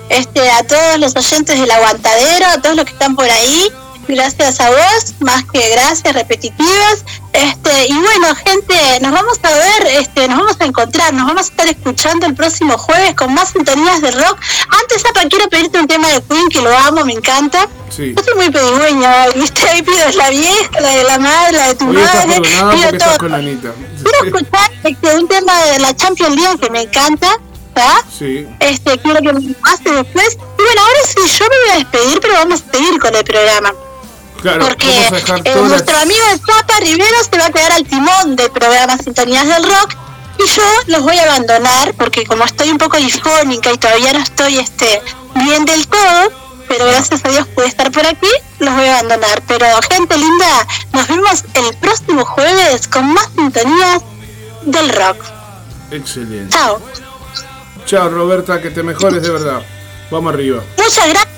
este, a todos los oyentes del aguantadero, a todos los que están por ahí. Gracias a vos, más que gracias, repetitivas. Este, y bueno, gente, nos vamos a ver, este, nos vamos a encontrar, nos vamos a estar escuchando el próximo jueves con más sintonías de rock. Antes, Zapa, quiero pedirte un tema de Queen que lo amo, me encanta. Sí. Yo soy muy pedigüeña, ¿viste? Ahí pido la vieja, la de la madre, la de tu Hoy madre, pido todo. Quiero escuchar este, un tema de la Champions League que me encanta, Sí. Este, quiero que me pase después. Y bueno, ahora sí, yo me voy a despedir, pero vamos a seguir con el programa. Claro, porque eh, las- nuestro amigo Zapa Rivero se va a quedar al timón del programa Sintonías del Rock y yo los voy a abandonar porque como estoy un poco difónica y todavía no estoy este bien del todo, pero gracias a Dios pude estar por aquí, los voy a abandonar. Pero gente linda, nos vemos el próximo jueves con más sintonías del rock. Excelente. Chao. Chao, Roberta, que te mejores de verdad. Vamos arriba. Muchas gracias.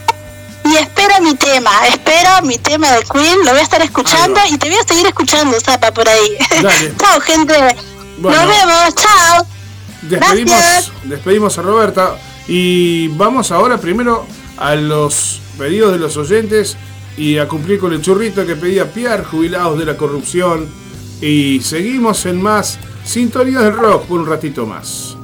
Y espero mi tema, espero mi tema de Queen, lo voy a estar escuchando y te voy a seguir escuchando, Zapa, por ahí. [laughs] Chao, gente. Bueno. Nos vemos, chao. Despedimos, Gracias. despedimos a Roberta y vamos ahora primero a los pedidos de los oyentes y a cumplir con el churrito que pedía Pierre, jubilados de la corrupción. Y seguimos en más Sintonías del Rock por un ratito más.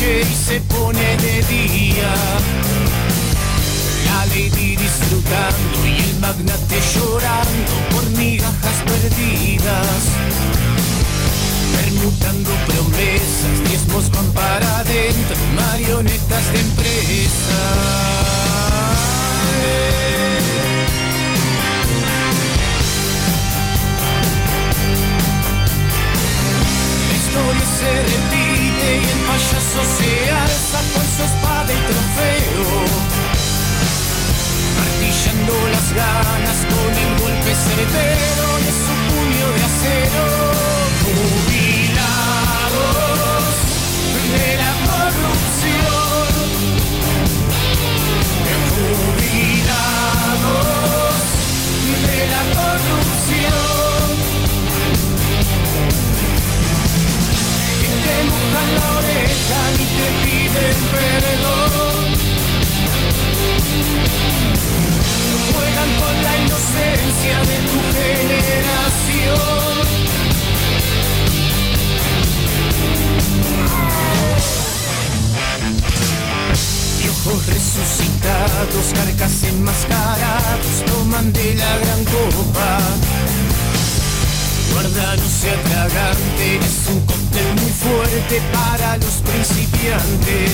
Y se pone de día. La lady disfrutando y el magnate llorando por migajas perdidas. Permutando promesas, diezmos van para adentro, marionetas de empresa. Se repite y el payaso se alza con su espada y trofeo. Martillando las ganas con el golpe certero de su puño de acero. Jubilados de la corrupción. Jubilados de la corrupción. Te mojan la oreja y te piden perdón. Juegan con la inocencia de tu generación. Y ojos resucitados, carcas enmascarados, toman de la gran copa. Guarda, no se atraganten, es un muy fuerte para los principiantes.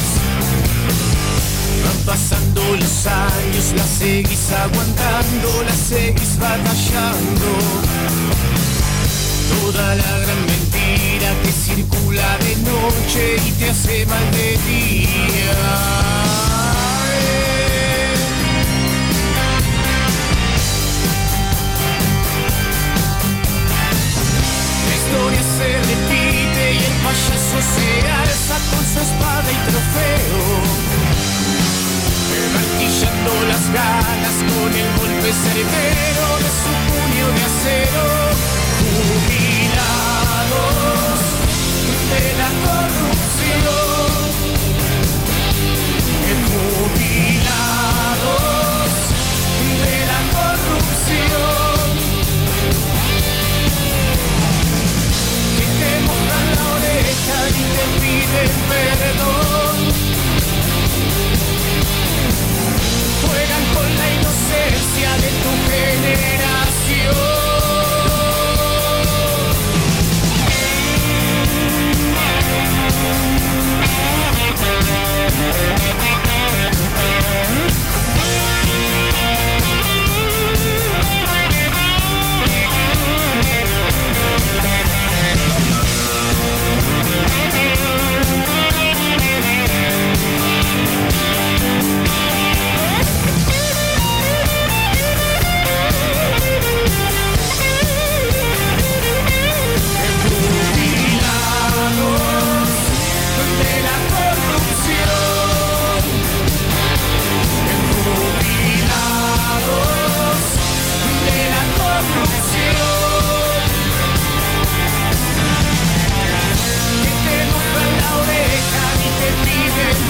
Van pasando los años, la seguís aguantando, la seguís batallando. Toda la gran mentira que circula de noche y te hace mal de día. Se repite payaso se alza con su espada y trofeo, martillando las ganas con el golpe certero de su puño de acero. Jubilados de la corrupción, jubilados de la corrupción. marchan y te piden perdón. Juegan con la inocencia de tu generación. Yeah.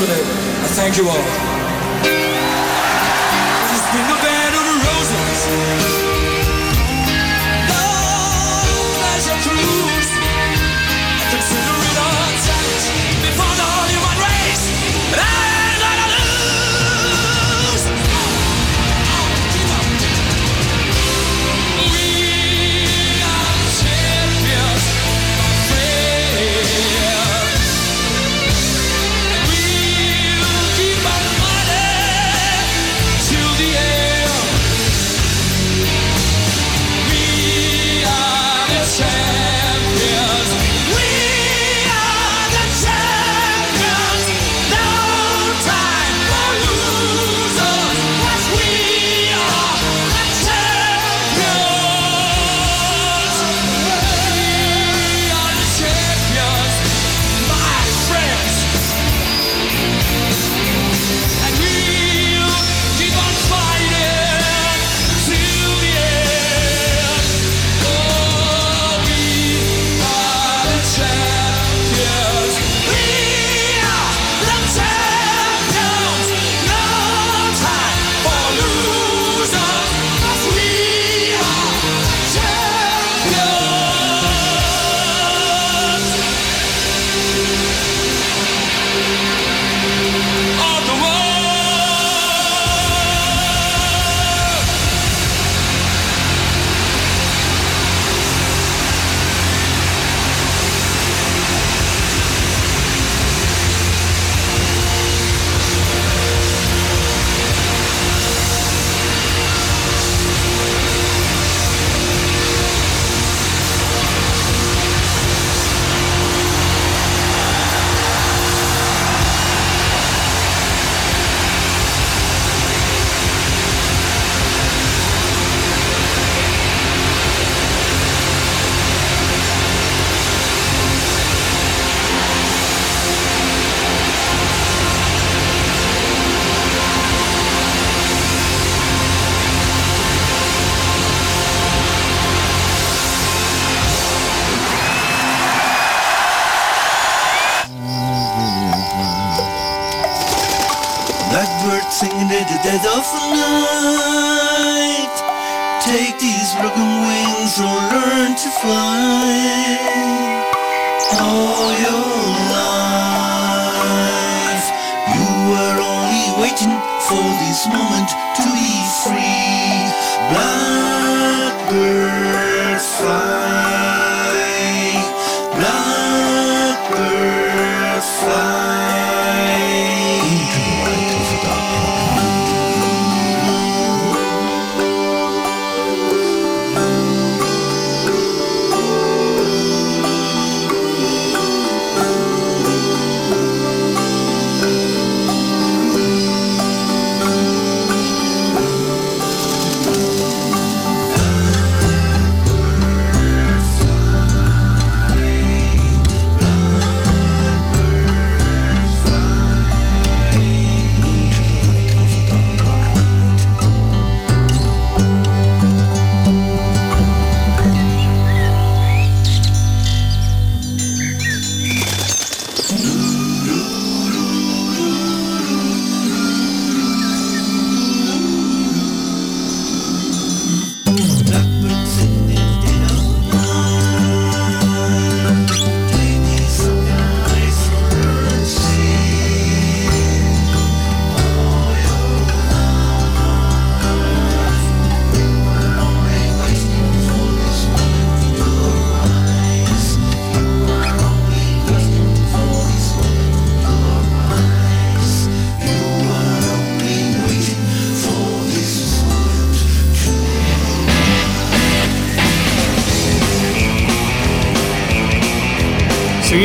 listening. I thank you all.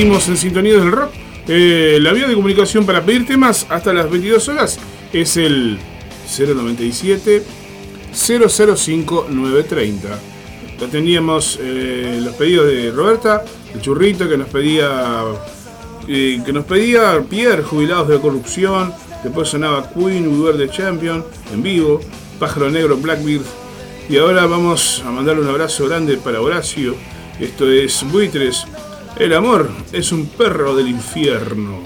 En sintonía del rock. Eh, la vía de comunicación para pedir temas hasta las 22 horas es el 097 005 930. Ya teníamos los pedidos de Roberta, el churrito que nos pedía eh, que nos pedía Pierre, jubilados de corrupción. Después sonaba Queen, We Were the Champion, en vivo. Pájaro Negro, Blackbeard. Y ahora vamos a mandarle un abrazo grande para Horacio. Esto es Buitres. El amor es un perro del infierno.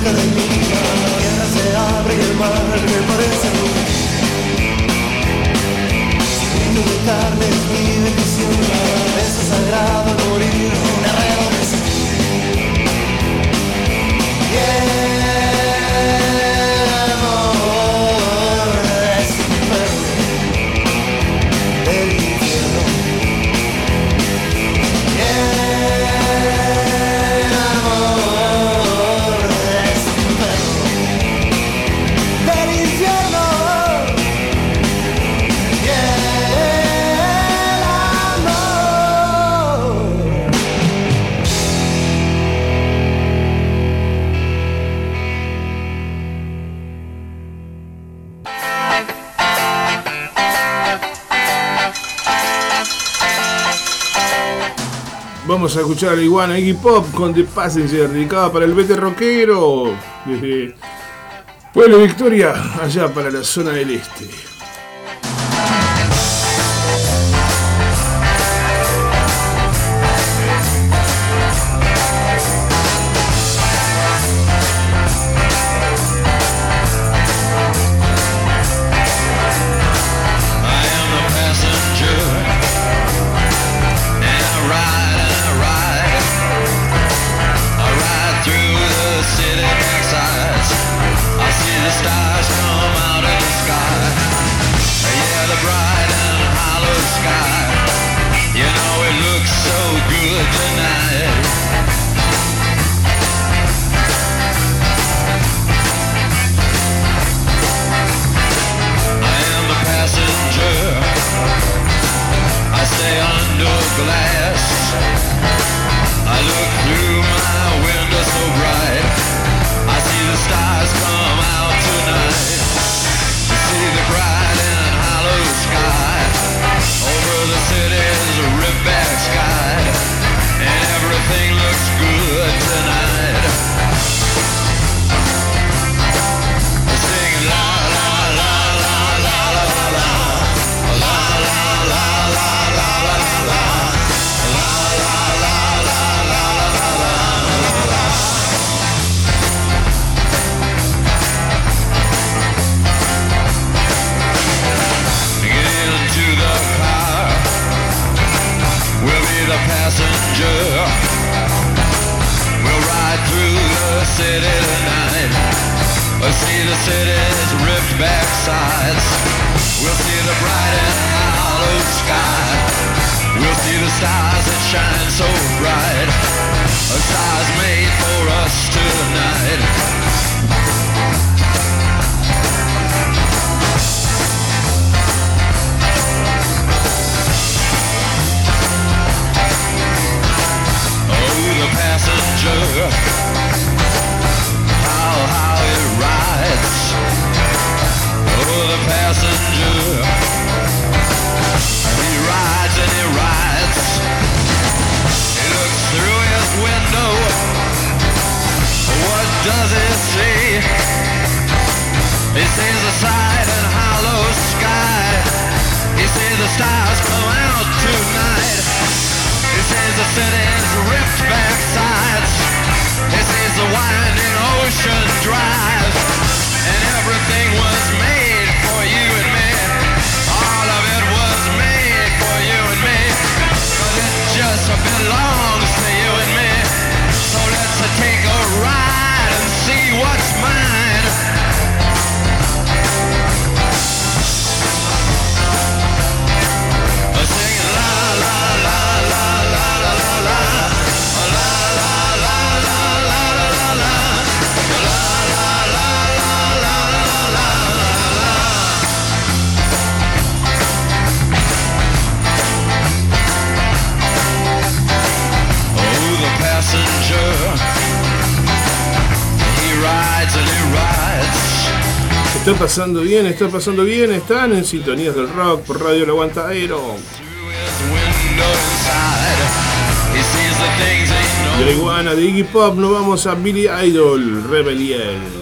Cerca de mí, la tierra se abre y el mar me parece luz. Espíritu de carne es mi bendición, beso sagrado al Vamos a escuchar a Iguana Iggy Pop con The Passenger, dedicada para el vete rockero. Desde Pueblo Victoria, allá para la zona del este. pasando bien, está pasando bien, están en sintonías del rock por Radio El Aguantadero. De la iguana de Iggy Pop nos vamos a Billy Idol, Rebeliel.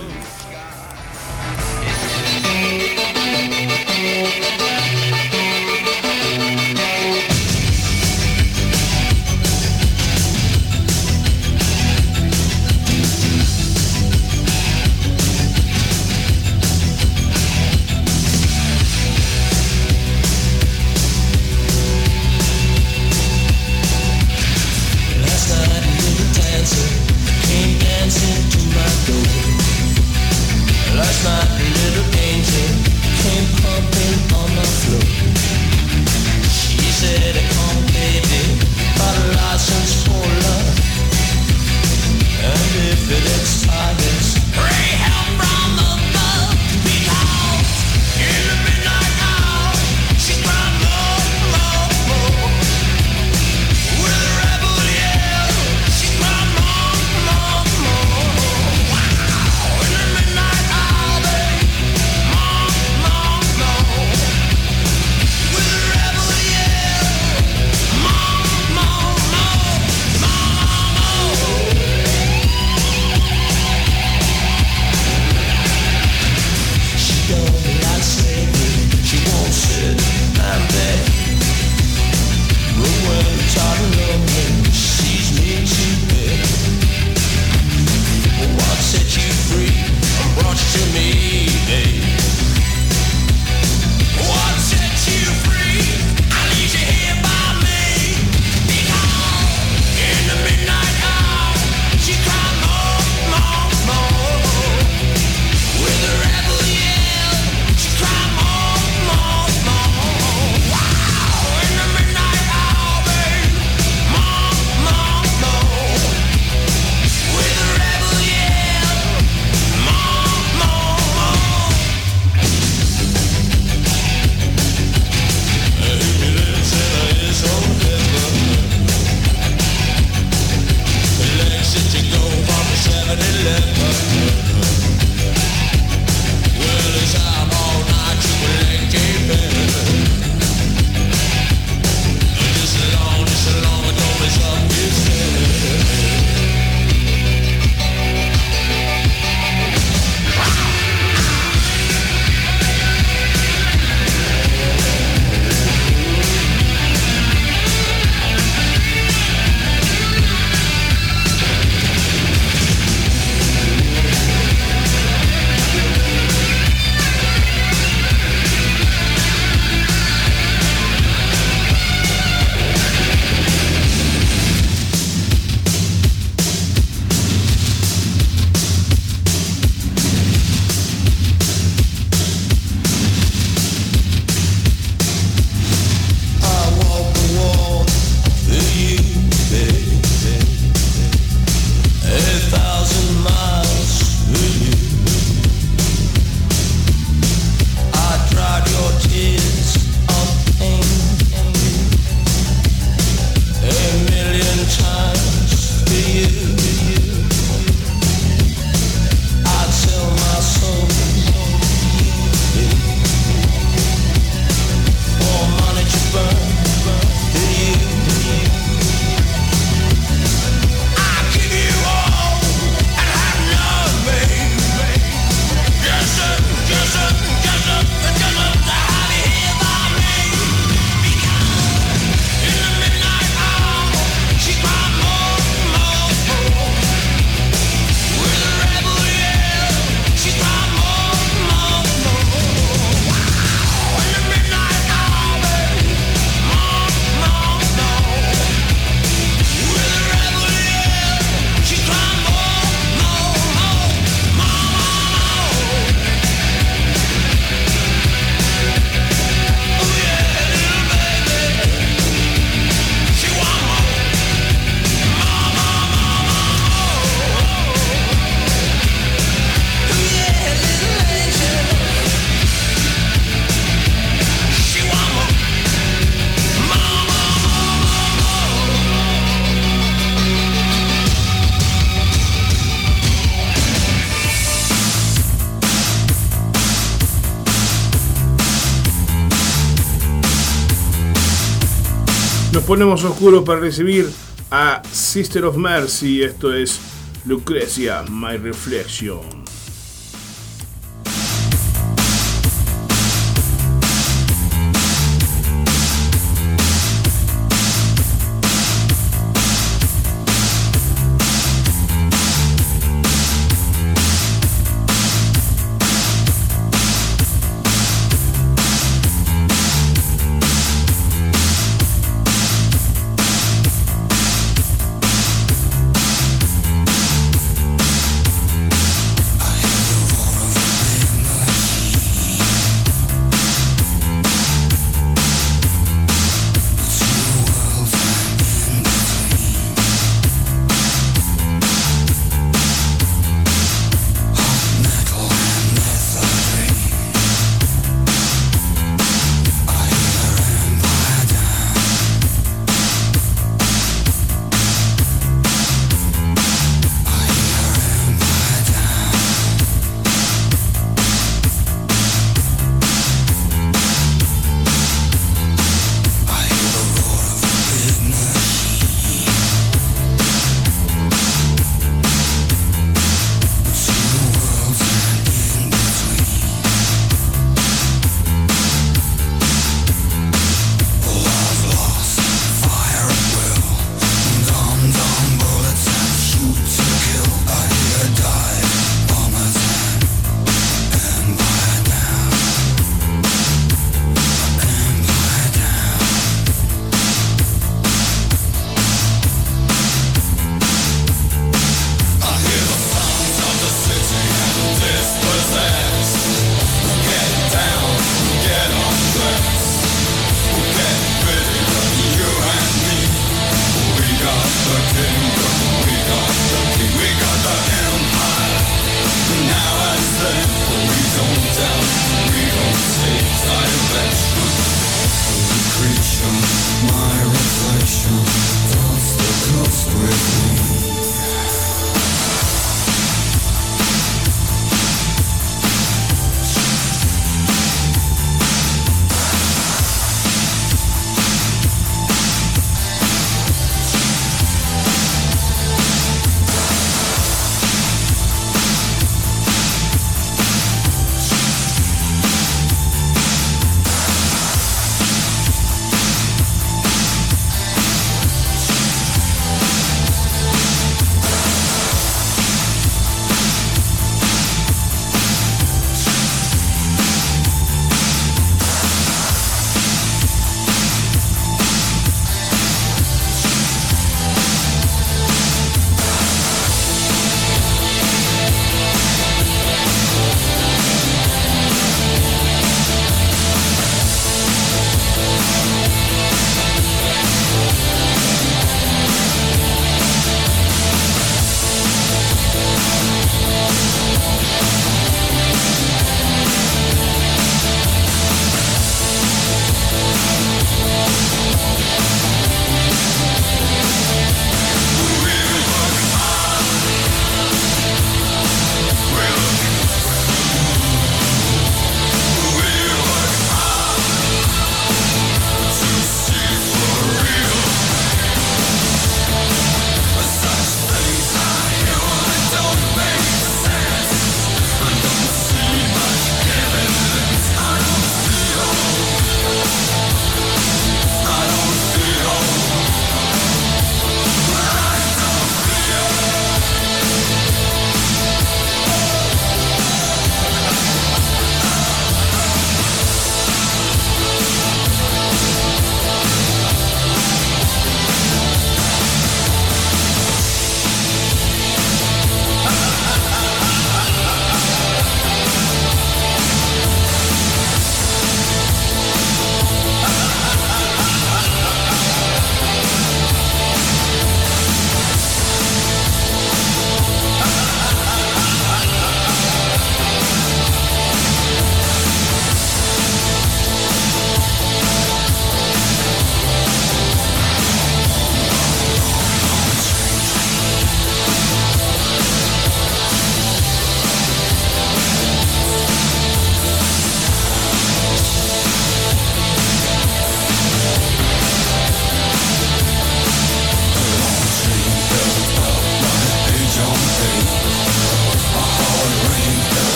Ponemos oscuros para recibir a Sister of Mercy. Esto es Lucrecia, My Reflection.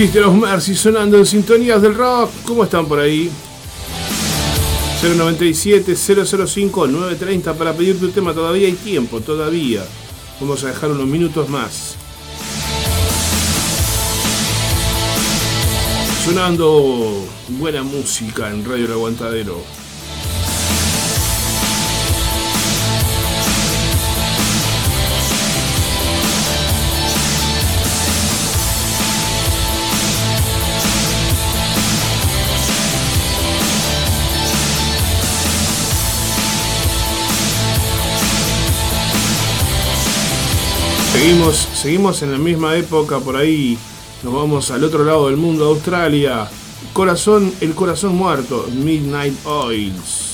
Mercy sonando en sintonías del rock. ¿Cómo están por ahí? 097-005-930 para pedir tu tema. Todavía hay tiempo, todavía. Vamos a dejar unos minutos más. Sonando buena música en Radio El Aguantadero. Seguimos, seguimos en la misma época por ahí. Nos vamos al otro lado del mundo, Australia. Corazón, el corazón muerto, Midnight Oils.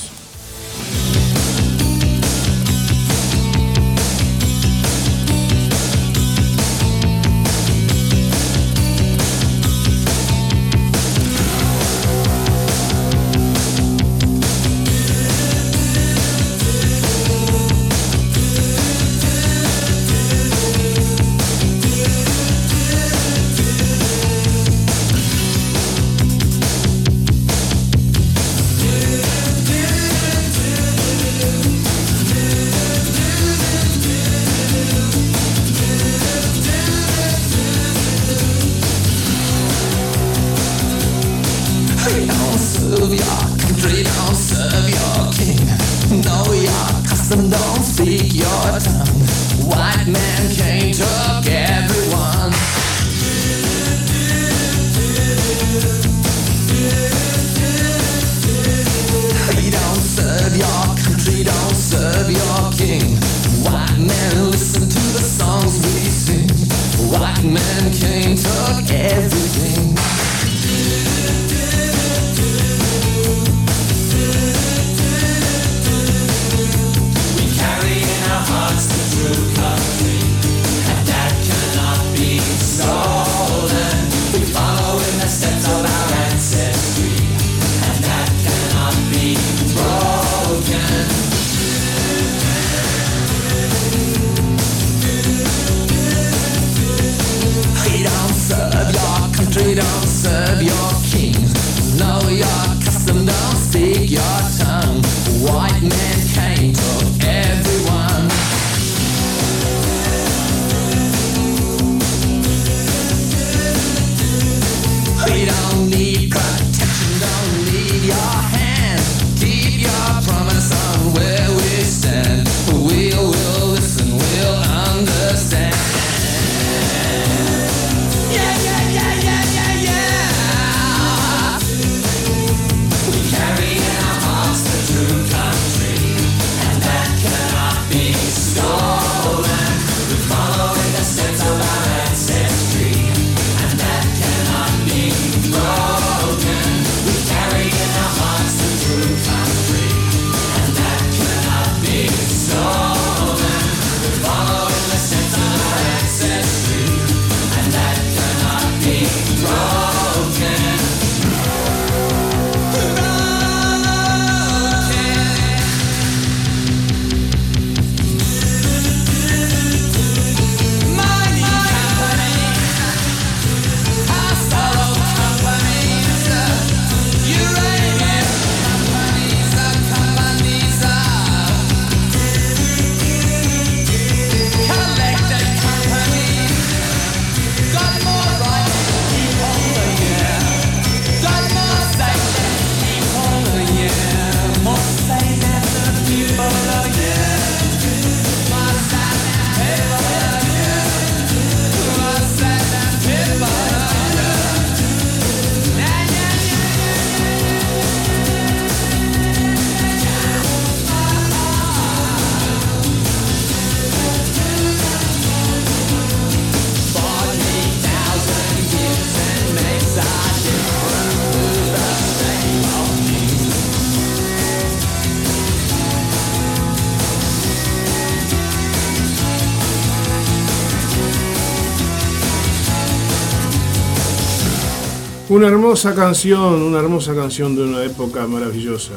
Una hermosa canción, una hermosa canción de una época maravillosa.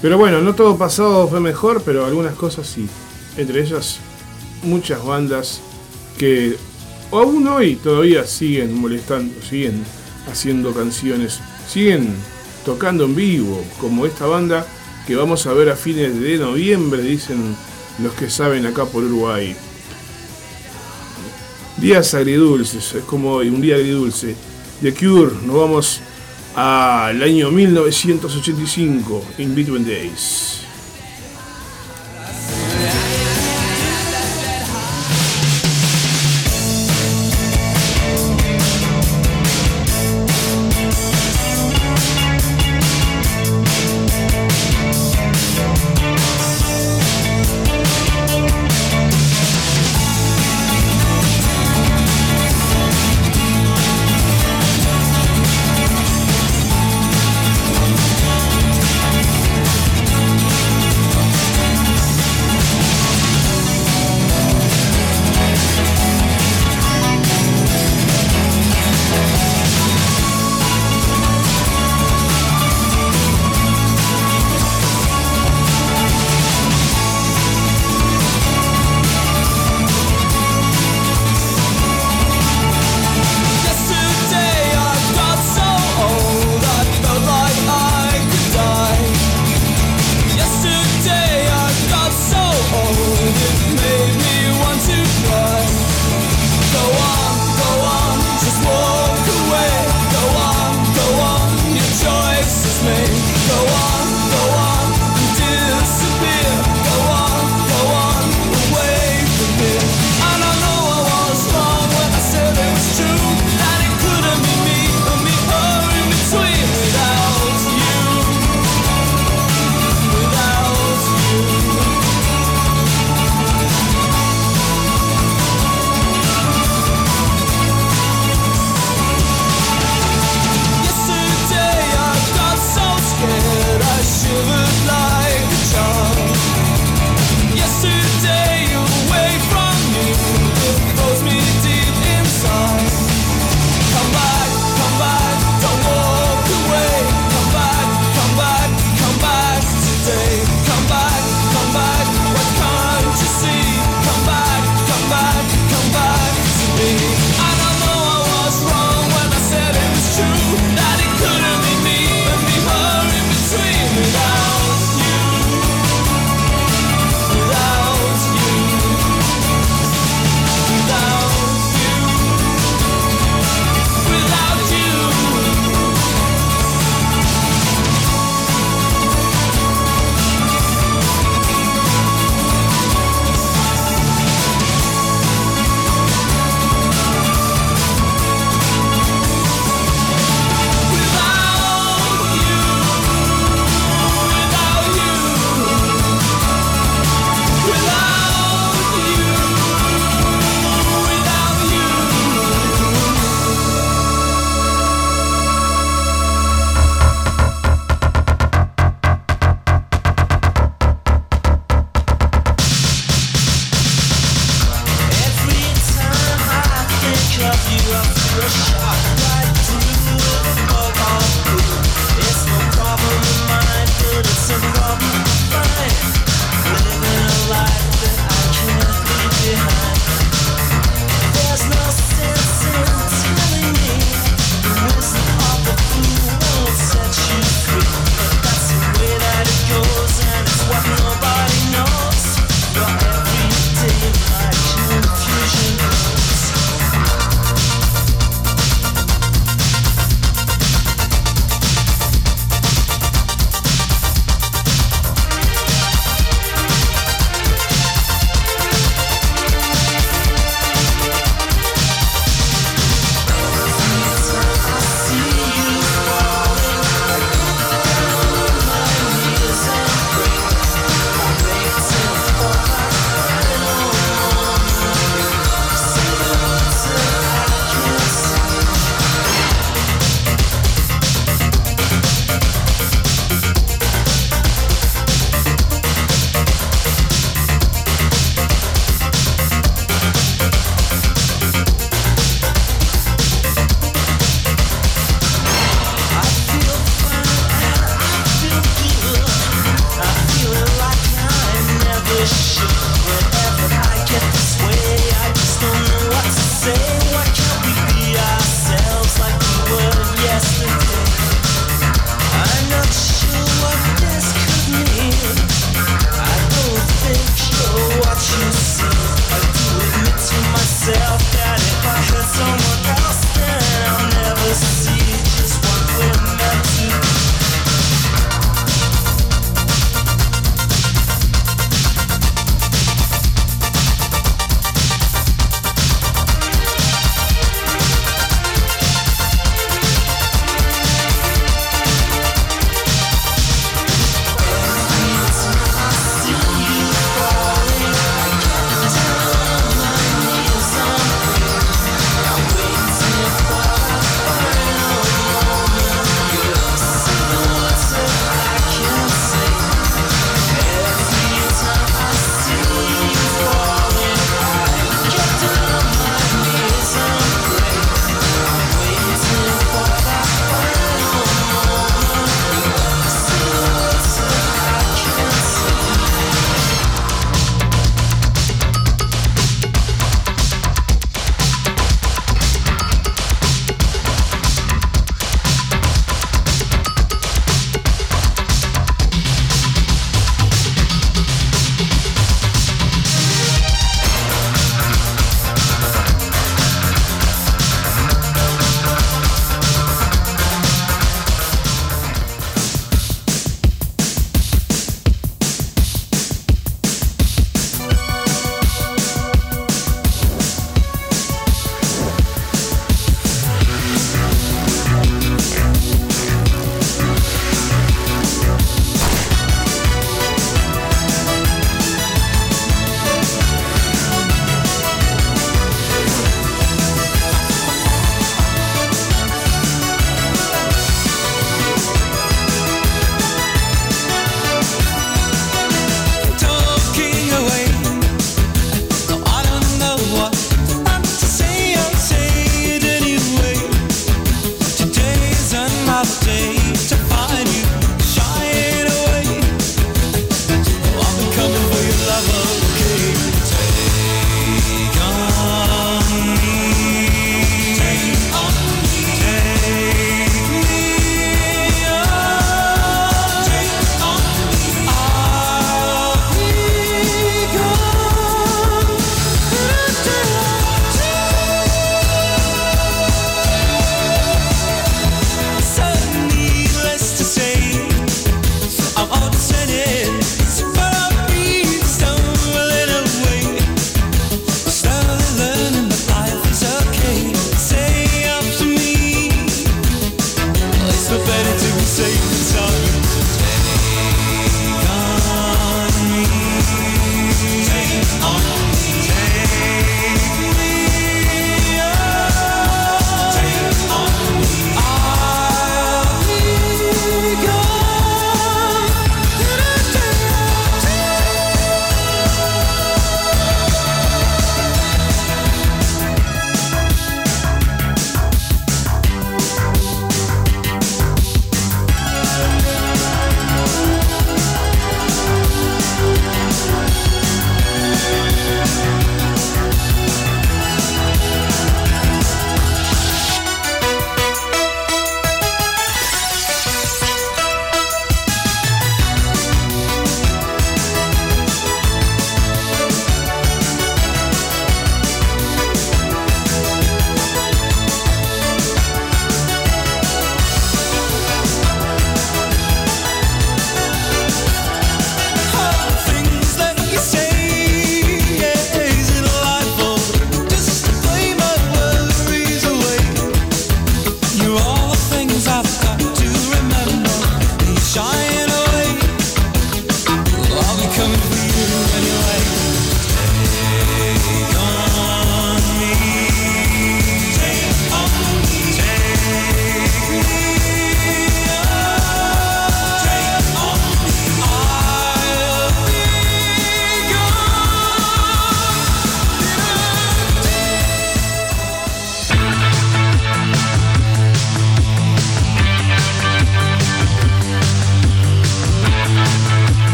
Pero bueno, no todo pasado fue mejor, pero algunas cosas sí. Entre ellas, muchas bandas que aún hoy todavía siguen molestando, siguen haciendo canciones, siguen tocando en vivo, como esta banda que vamos a ver a fines de noviembre, dicen los que saben acá por Uruguay. Días agridulces, es como un día agridulce. The Cure, nos vamos al año 1985, In Between Days.